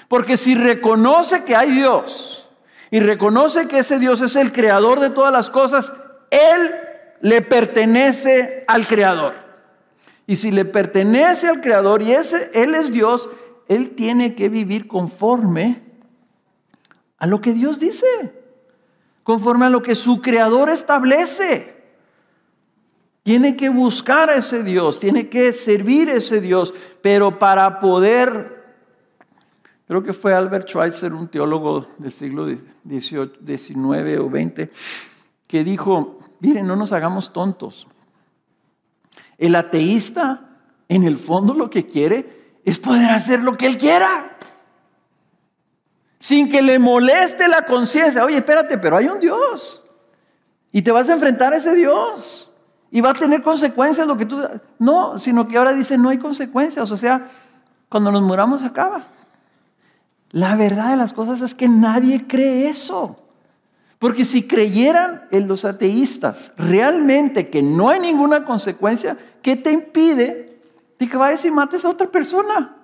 Porque si reconoce que hay Dios y reconoce que ese Dios es el creador de todas las cosas, Él le pertenece al Creador. Y si le pertenece al Creador y ese, Él es Dios, Él tiene que vivir conforme a lo que Dios dice, conforme a lo que su Creador establece. Tiene que buscar a ese Dios, tiene que servir a ese Dios, pero para poder, creo que fue Albert Schweitzer, un teólogo del siglo XIX o XX, que dijo, Miren, no nos hagamos tontos. El ateísta, en el fondo, lo que quiere es poder hacer lo que él quiera. Sin que le moleste la conciencia. Oye, espérate, pero hay un Dios. Y te vas a enfrentar a ese Dios. Y va a tener consecuencias lo que tú... No, sino que ahora dice, no hay consecuencias. O sea, cuando nos muramos acaba. La verdad de las cosas es que nadie cree eso. Porque si creyeran en los ateístas realmente que no hay ninguna consecuencia, ¿qué te impide de que vayas y mates a otra persona?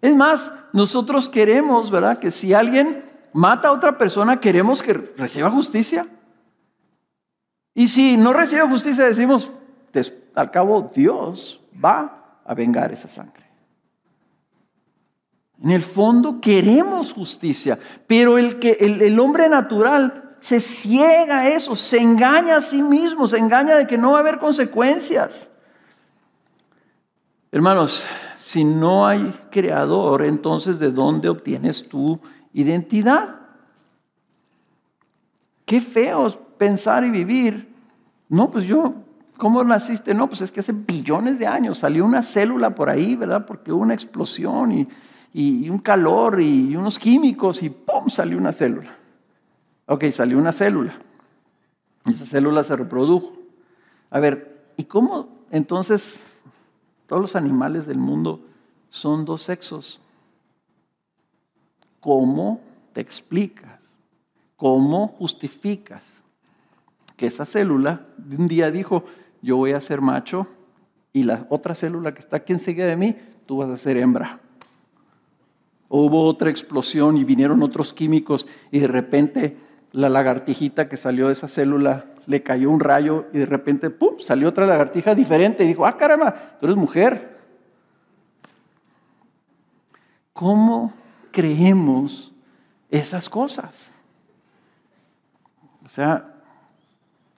Es más, nosotros queremos, ¿verdad? Que si alguien mata a otra persona, queremos que reciba justicia. Y si no recibe justicia, decimos, al cabo Dios va a vengar esa sangre. En el fondo queremos justicia, pero el, que, el, hombre natural se ciega a eso, se engaña a sí mismo, se engaña de que no va a haber consecuencias. Hermanos, si no hay creador, entonces ¿de dónde obtienes tu identidad? Qué feo pensar y vivir. No, pues yo, ¿cómo naciste? No, pues es que hace billones de años salió una célula por ahí, ¿verdad? Porque hubo una explosión y y, un calor y unos químicos y ¡pum! salió una célula. Ok, salió una célula. Esa célula se reprodujo. A ver, ¿y cómo entonces todos los animales del mundo son dos sexos? ¿Cómo te explicas? ¿Cómo justificas que esa célula un día dijo, yo voy a ser macho y la otra célula que está aquí enseguida de mí, tú vas a ser hembra? hubo otra explosión y vinieron otros químicos y de repente la lagartijita que salió de esa célula le cayó un rayo y de repente, ¡pum!, salió otra lagartija diferente y dijo, ah, caramba, tú eres mujer. ¿Cómo creemos esas cosas? Sea,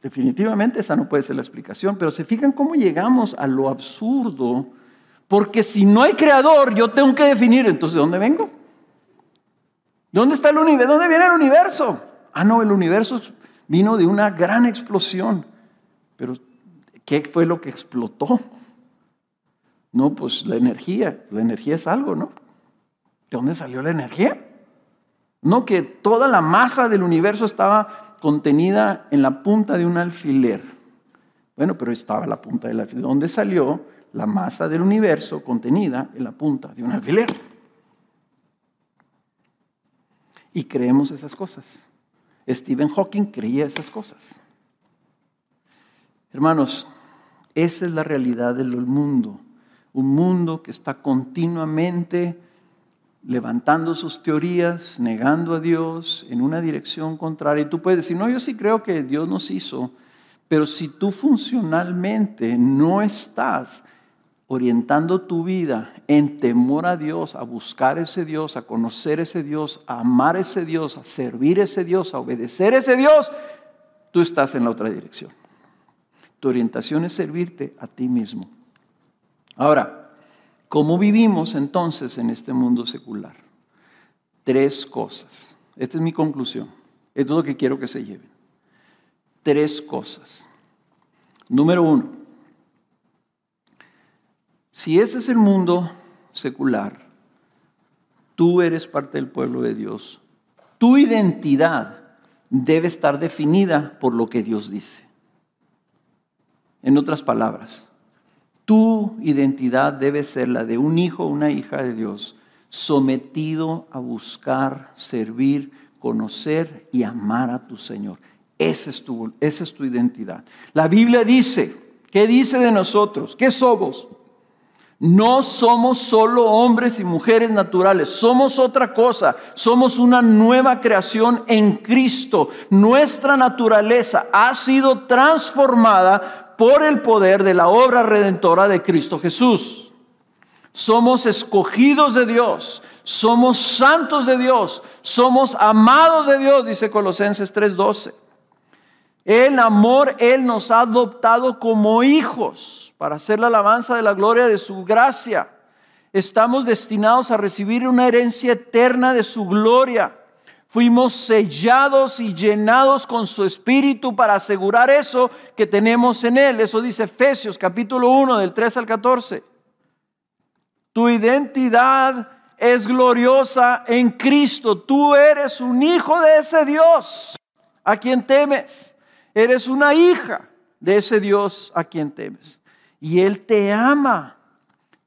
definitivamente esa no puede ser la explicación, pero se fijan cómo llegamos a lo absurdo, porque si no hay creador, yo tengo que definir, entonces, ¿de dónde vengo? ¿Dónde está el universo? ¿Dónde viene el universo? Ah, no, el universo vino de una gran explosión. Pero, ¿qué fue lo que explotó? No, pues la energía. La energía es algo, ¿no? ¿De dónde salió la energía? No que toda la masa del universo estaba contenida en la punta de un alfiler. Bueno, pero estaba la punta del alfiler. ¿De dónde salió la masa del universo contenida en la punta de un alfiler? Y creemos esas cosas. Stephen Hawking creía esas cosas. Hermanos, esa es la realidad del mundo. Un mundo que está continuamente levantando sus teorías, negando a Dios en una dirección contraria. Y tú puedes decir, no, yo sí creo que Dios nos hizo, pero si tú funcionalmente no estás orientando tu vida en temor a Dios, a buscar ese Dios, a conocer ese Dios, a amar ese Dios, a servir ese Dios, a obedecer ese Dios, tú estás en la otra dirección. Tu orientación es servirte a ti mismo. Ahora, ¿cómo vivimos entonces en este mundo secular? Tres cosas. Esta es mi conclusión. Esto es lo que quiero que se lleven. Tres cosas. Número uno, si ese es el mundo secular, tú eres parte del pueblo de Dios. Tu identidad debe estar definida por lo que Dios dice. En otras palabras, tu identidad debe ser la de un hijo o una hija de Dios, sometido a buscar, servir, conocer y amar a tu Señor. Esa es tu, esa es tu identidad. La Biblia dice, ¿qué dice de nosotros? ¿Qué somos? No somos solo hombres y mujeres naturales, somos otra cosa, somos una nueva creación en Cristo. Nuestra naturaleza ha sido transformada por el poder de la obra redentora de Cristo Jesús. Somos escogidos de Dios, somos santos de Dios, somos amados de Dios, dice Colosenses 3:12. El amor, Él nos ha adoptado como hijos para hacer la alabanza de la gloria de su gracia. Estamos destinados a recibir una herencia eterna de su gloria. Fuimos sellados y llenados con su espíritu para asegurar eso que tenemos en él. Eso dice Efesios capítulo 1 del 3 al 14. Tu identidad es gloriosa en Cristo. Tú eres un hijo de ese Dios a quien temes. Eres una hija de ese Dios a quien temes. Y Él te ama,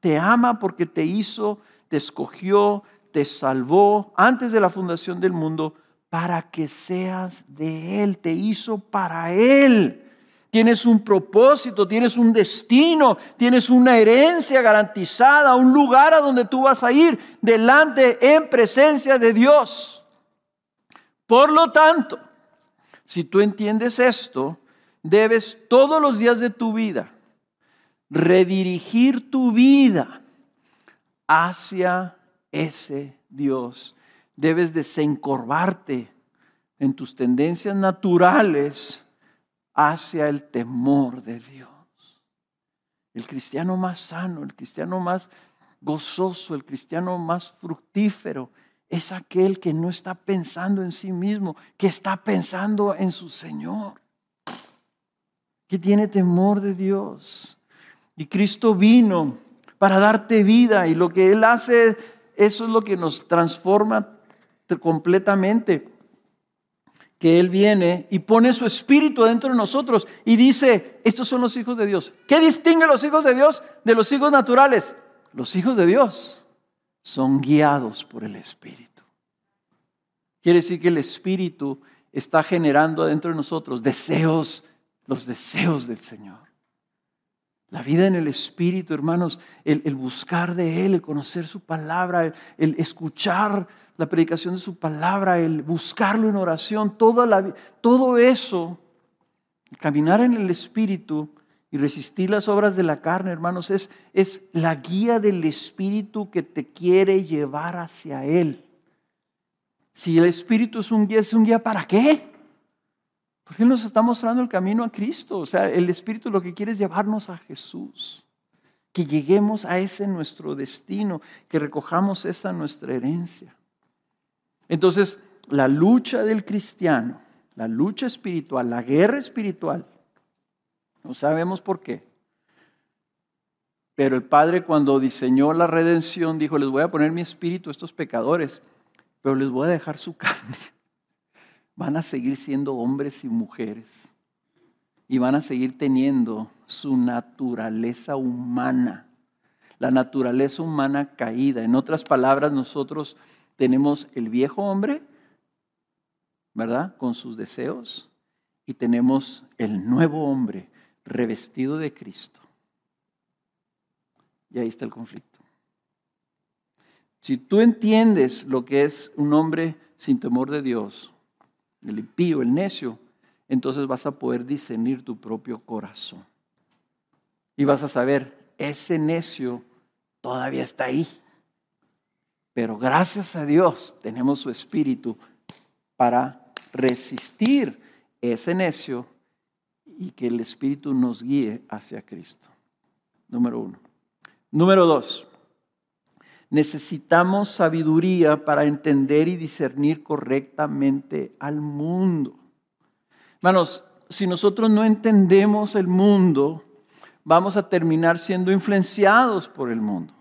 te ama porque te hizo, te escogió, te salvó antes de la fundación del mundo para que seas de Él, te hizo para Él. Tienes un propósito, tienes un destino, tienes una herencia garantizada, un lugar a donde tú vas a ir delante en presencia de Dios. Por lo tanto, si tú entiendes esto, debes todos los días de tu vida redirigir tu vida hacia ese Dios. Debes desencorvarte en tus tendencias naturales hacia el temor de Dios. El cristiano más sano, el cristiano más gozoso, el cristiano más fructífero, es aquel que no está pensando en sí mismo, que está pensando en su Señor, que tiene temor de Dios. Y Cristo vino para darte vida y lo que Él hace, eso es lo que nos transforma completamente. Que Él viene y pone su espíritu dentro de nosotros y dice, estos son los hijos de Dios. ¿Qué distingue a los hijos de Dios de los hijos naturales? Los hijos de Dios son guiados por el espíritu. Quiere decir que el espíritu está generando dentro de nosotros deseos, los deseos del Señor. La vida en el Espíritu, hermanos, el, buscar de Él, el conocer su palabra, el, escuchar la predicación de su palabra, el buscarlo en oración, la, todo eso, caminar en el Espíritu y resistir las obras de la carne, hermanos, es, es la guía del Espíritu que te quiere llevar hacia Él. Si el Espíritu es un guía, ¿es un guía para qué? Porque Él nos está mostrando el camino a Cristo. O sea, el Espíritu lo que quiere es llevarnos a Jesús. Que lleguemos a ese nuestro destino, que recojamos esa nuestra herencia. Entonces, la lucha del cristiano, la lucha espiritual, la guerra espiritual, no sabemos por qué. Pero el Padre cuando diseñó la redención dijo, les voy a poner mi espíritu a estos pecadores, pero les voy a dejar su carne van a seguir siendo hombres y mujeres y van a seguir teniendo su naturaleza humana, la naturaleza humana caída. En otras palabras, nosotros tenemos el viejo hombre, ¿verdad? Con sus deseos, y tenemos el nuevo hombre revestido de Cristo. Y ahí está el conflicto. Si tú entiendes lo que es un hombre sin temor de Dios, el impío, el necio, entonces vas a poder discernir tu propio corazón. Y vas a saber, ese necio todavía está ahí. Pero gracias a Dios tenemos su espíritu para resistir ese necio y que el espíritu nos guíe hacia Cristo. Número uno. Número dos. Necesitamos sabiduría para entender y discernir correctamente al mundo. Hermanos, si nosotros no entendemos el mundo, vamos a terminar siendo influenciados por el mundo.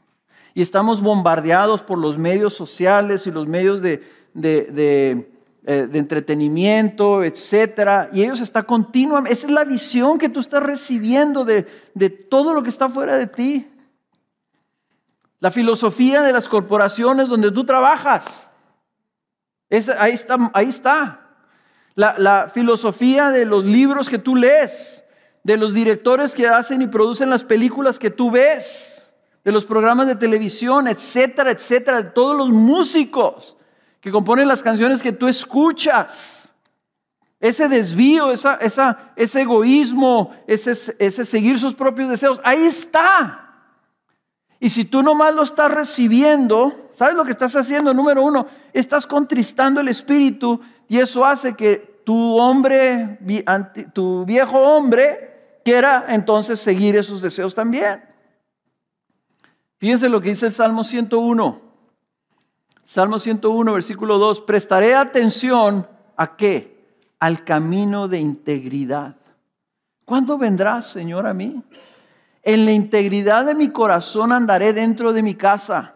Y estamos bombardeados por los medios sociales y los medios de, de, eh, entretenimiento, etc. Y ellos están continuamente, esa es la visión que tú estás recibiendo de, de todo lo que está fuera de ti. La filosofía de las corporaciones donde tú trabajas. ahí está. Ahí está. La, la filosofía de los libros que tú lees, de los directores que hacen y producen las películas que tú ves, de los programas de televisión, etcétera, etcétera, de todos los músicos que componen las canciones que tú escuchas. Ese desvío, esa, esa, ese egoísmo, ese, ese seguir sus propios deseos, ahí está. Y si tú nomás lo estás recibiendo, ¿sabes lo que estás haciendo? Número uno, estás contristando el espíritu y eso hace que tu hombre, tu viejo hombre, quiera entonces seguir esos deseos también. Fíjense lo que dice el Salmo 101. Salmo 101, versículo 2. Prestaré atención a qué? Al camino de integridad. ¿Cuándo vendrás, Señor, a mí? En la integridad de mi corazón andaré dentro de mi casa.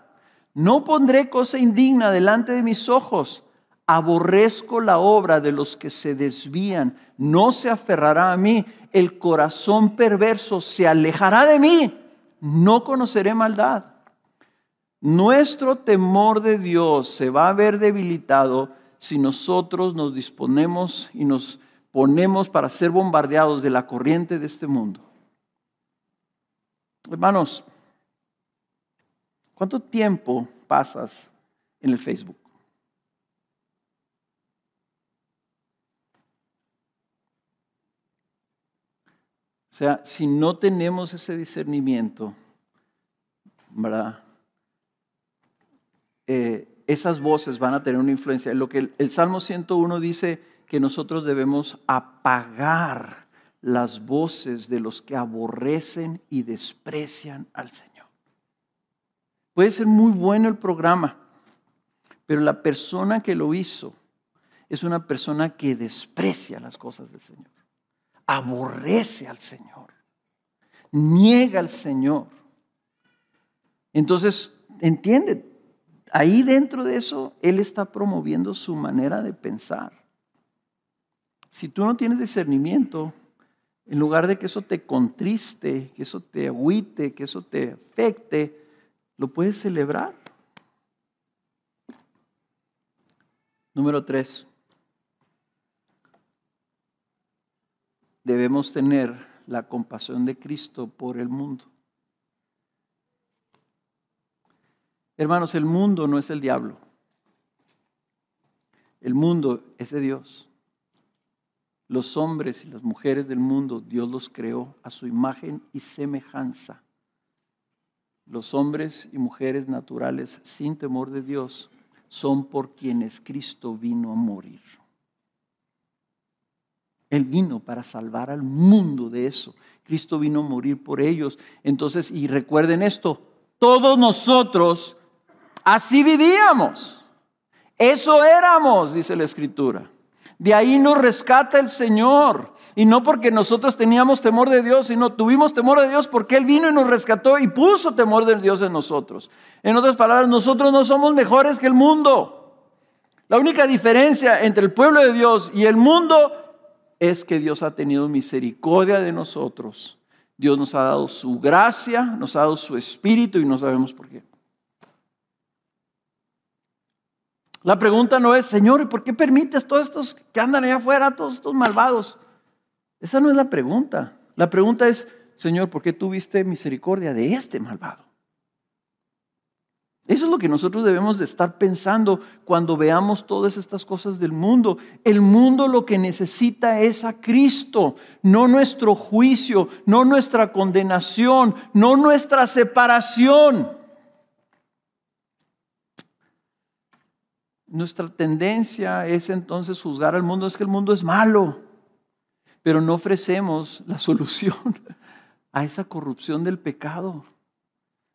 No pondré cosa indigna delante de mis ojos. Aborrezco la obra de los que se desvían. No se aferrará a mí. El corazón perverso se alejará de mí. No conoceré maldad. Nuestro temor de Dios se va a ver debilitado si nosotros nos disponemos y nos ponemos para ser bombardeados de la corriente de este mundo. Hermanos, ¿cuánto tiempo pasas en el Facebook? O sea, si no tenemos ese discernimiento. Eh, esas voces van a tener una influencia. Lo que el, el Salmo 101 dice que nosotros debemos apagar las voces de los que aborrecen y desprecian al Señor. Puede ser muy bueno el programa, pero la persona que lo hizo es una persona que desprecia las cosas del Señor, aborrece al Señor, niega al Señor. Entonces, entiende, ahí dentro de eso, Él está promoviendo su manera de pensar. Si tú no tienes discernimiento, en lugar de que eso te contriste, que eso te agüite, que eso te afecte, lo puedes celebrar. Número tres. Debemos tener la compasión de Cristo por el mundo. Hermanos, el mundo no es el diablo. El mundo es de Dios. Los hombres y las mujeres del mundo, Dios los creó a su imagen y semejanza. Los hombres y mujeres naturales sin temor de Dios son por quienes Cristo vino a morir. Él vino para salvar al mundo de eso. Cristo vino a morir por ellos. Entonces, y recuerden esto, todos nosotros así vivíamos. Eso éramos, dice la Escritura. De ahí nos rescata el Señor. Y no porque nosotros teníamos temor de Dios, sino tuvimos temor de Dios porque Él vino y nos rescató y puso temor de Dios en nosotros. En otras palabras, nosotros no somos mejores que el mundo. La única diferencia entre el pueblo de Dios y el mundo es que Dios ha tenido misericordia de nosotros. Dios nos ha dado su gracia, nos ha dado su espíritu y no sabemos por qué. La pregunta no es, Señor, ¿y por qué permites todos estos que andan allá afuera, todos estos malvados? Esa no es la pregunta. La pregunta es, Señor, ¿por qué tuviste misericordia de este malvado? Eso es lo que nosotros debemos de estar pensando cuando veamos todas estas cosas del mundo. El mundo lo que necesita es a Cristo, no nuestro juicio, no nuestra condenación, no nuestra separación. Nuestra tendencia es entonces juzgar al mundo, es que el mundo es malo, pero no ofrecemos la solución a esa corrupción del pecado.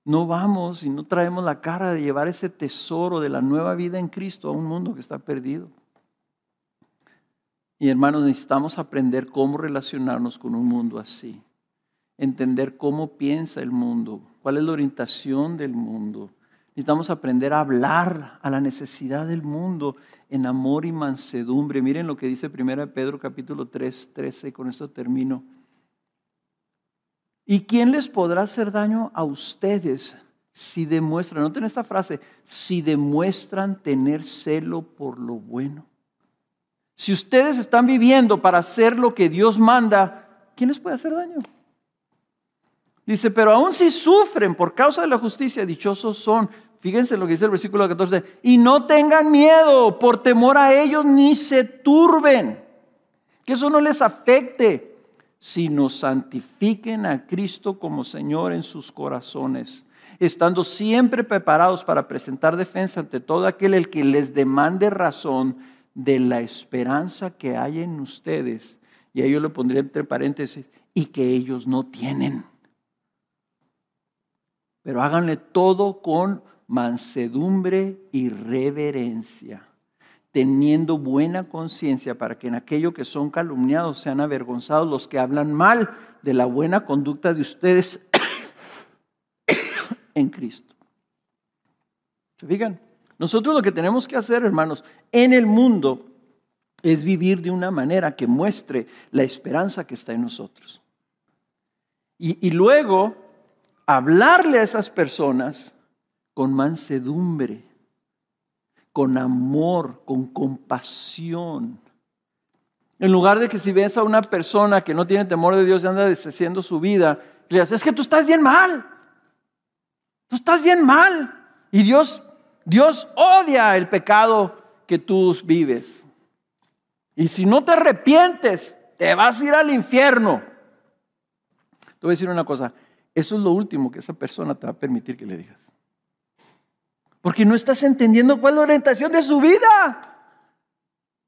No vamos y no traemos la cara de llevar ese tesoro de la nueva vida en Cristo a un mundo que está perdido. Y hermanos, necesitamos aprender cómo relacionarnos con un mundo así. Entender cómo piensa el mundo, cuál es la orientación del mundo, Necesitamos aprender a hablar a la necesidad del mundo en amor y mansedumbre. Miren lo que dice 1 Pedro capítulo 3, 13, con esto termino. ¿Y quién les podrá hacer daño a ustedes si demuestran, noten esta frase, si demuestran tener celo por lo bueno? Si ustedes están viviendo para hacer lo que Dios manda, ¿quién les puede hacer daño? Dice, pero aún si sufren por causa de la justicia, dichosos son. Fíjense lo que dice el versículo 14. Y no tengan miedo por temor a ellos ni se turben. Que eso no les afecte, sino santifiquen a Cristo como Señor en sus corazones, estando siempre preparados para presentar defensa ante todo aquel el que les demande razón de la esperanza que hay en ustedes. Y ahí yo lo pondría entre paréntesis, y que ellos no tienen. Pero háganle todo con mansedumbre y reverencia, teniendo buena conciencia para que en aquello que son calumniados sean avergonzados los que hablan mal de la buena conducta de ustedes en Cristo. ¿Se fijan? Nosotros lo que tenemos que hacer, hermanos, en el mundo es vivir de una manera que muestre la esperanza que está en nosotros. Y, y luego hablarle a esas personas con mansedumbre, con amor, con compasión. En lugar de que si ves a una persona que no tiene temor de Dios y anda deshaciendo su vida, le dices, es que tú estás bien mal. Tú estás bien mal. Y Dios, Dios odia el pecado que tú vives. Y si no te arrepientes, te vas a ir al infierno. Te voy a decir una cosa, eso es lo último que esa persona te va a permitir que le digas. Porque no estás entendiendo cuál es la orientación de su vida.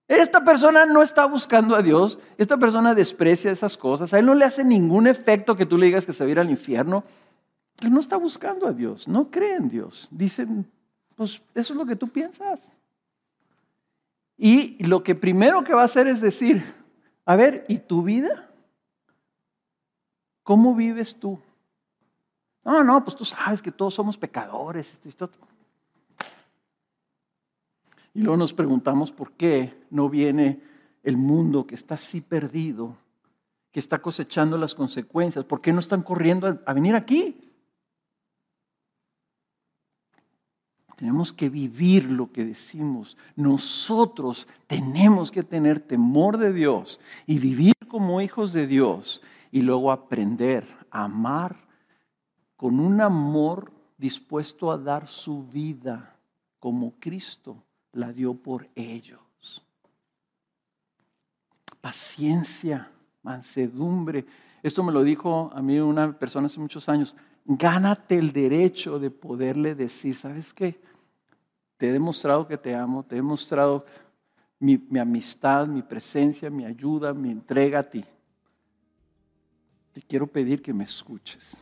Esta persona no está buscando a Dios, esta persona desprecia esas cosas, a él no le hace ningún efecto que tú le digas que se va a ir al infierno. Él no está buscando a Dios, no cree en Dios. Dicen, pues eso es lo que tú piensas. Y lo que primero que va a hacer es decir, a ver, ¿y tu vida? ¿Cómo vives tú? No, no, pues tú sabes que todos somos pecadores. Esto, y luego nos preguntamos por qué no viene el mundo que está así perdido, que está cosechando las consecuencias. ¿Por qué no están corriendo a, venir aquí? Tenemos que vivir lo que decimos. Nosotros tenemos que tener temor de Dios y vivir como hijos de Dios y luego aprender a amar con un amor dispuesto a dar su vida como Cristo la dio por ellos. Paciencia, mansedumbre. Esto me lo dijo a mí una persona hace muchos años. Gánate el derecho de poderle decir, ¿sabes qué? Te he demostrado que te amo, te he demostrado mi, mi amistad, mi presencia, mi ayuda, mi entrega a ti. Te quiero pedir que me escuches,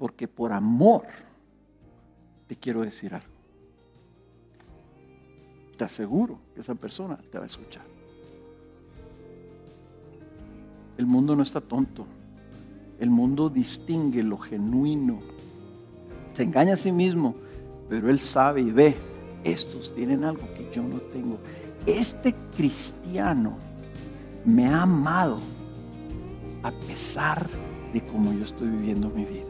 porque por amor te quiero decir algo. Te aseguro que esa persona te va a escuchar. El mundo no está tonto. El mundo distingue lo genuino. Se engaña a sí mismo, pero él sabe y ve, estos tienen algo que yo no tengo. Este cristiano me ha amado a pesar de cómo yo estoy viviendo mi vida.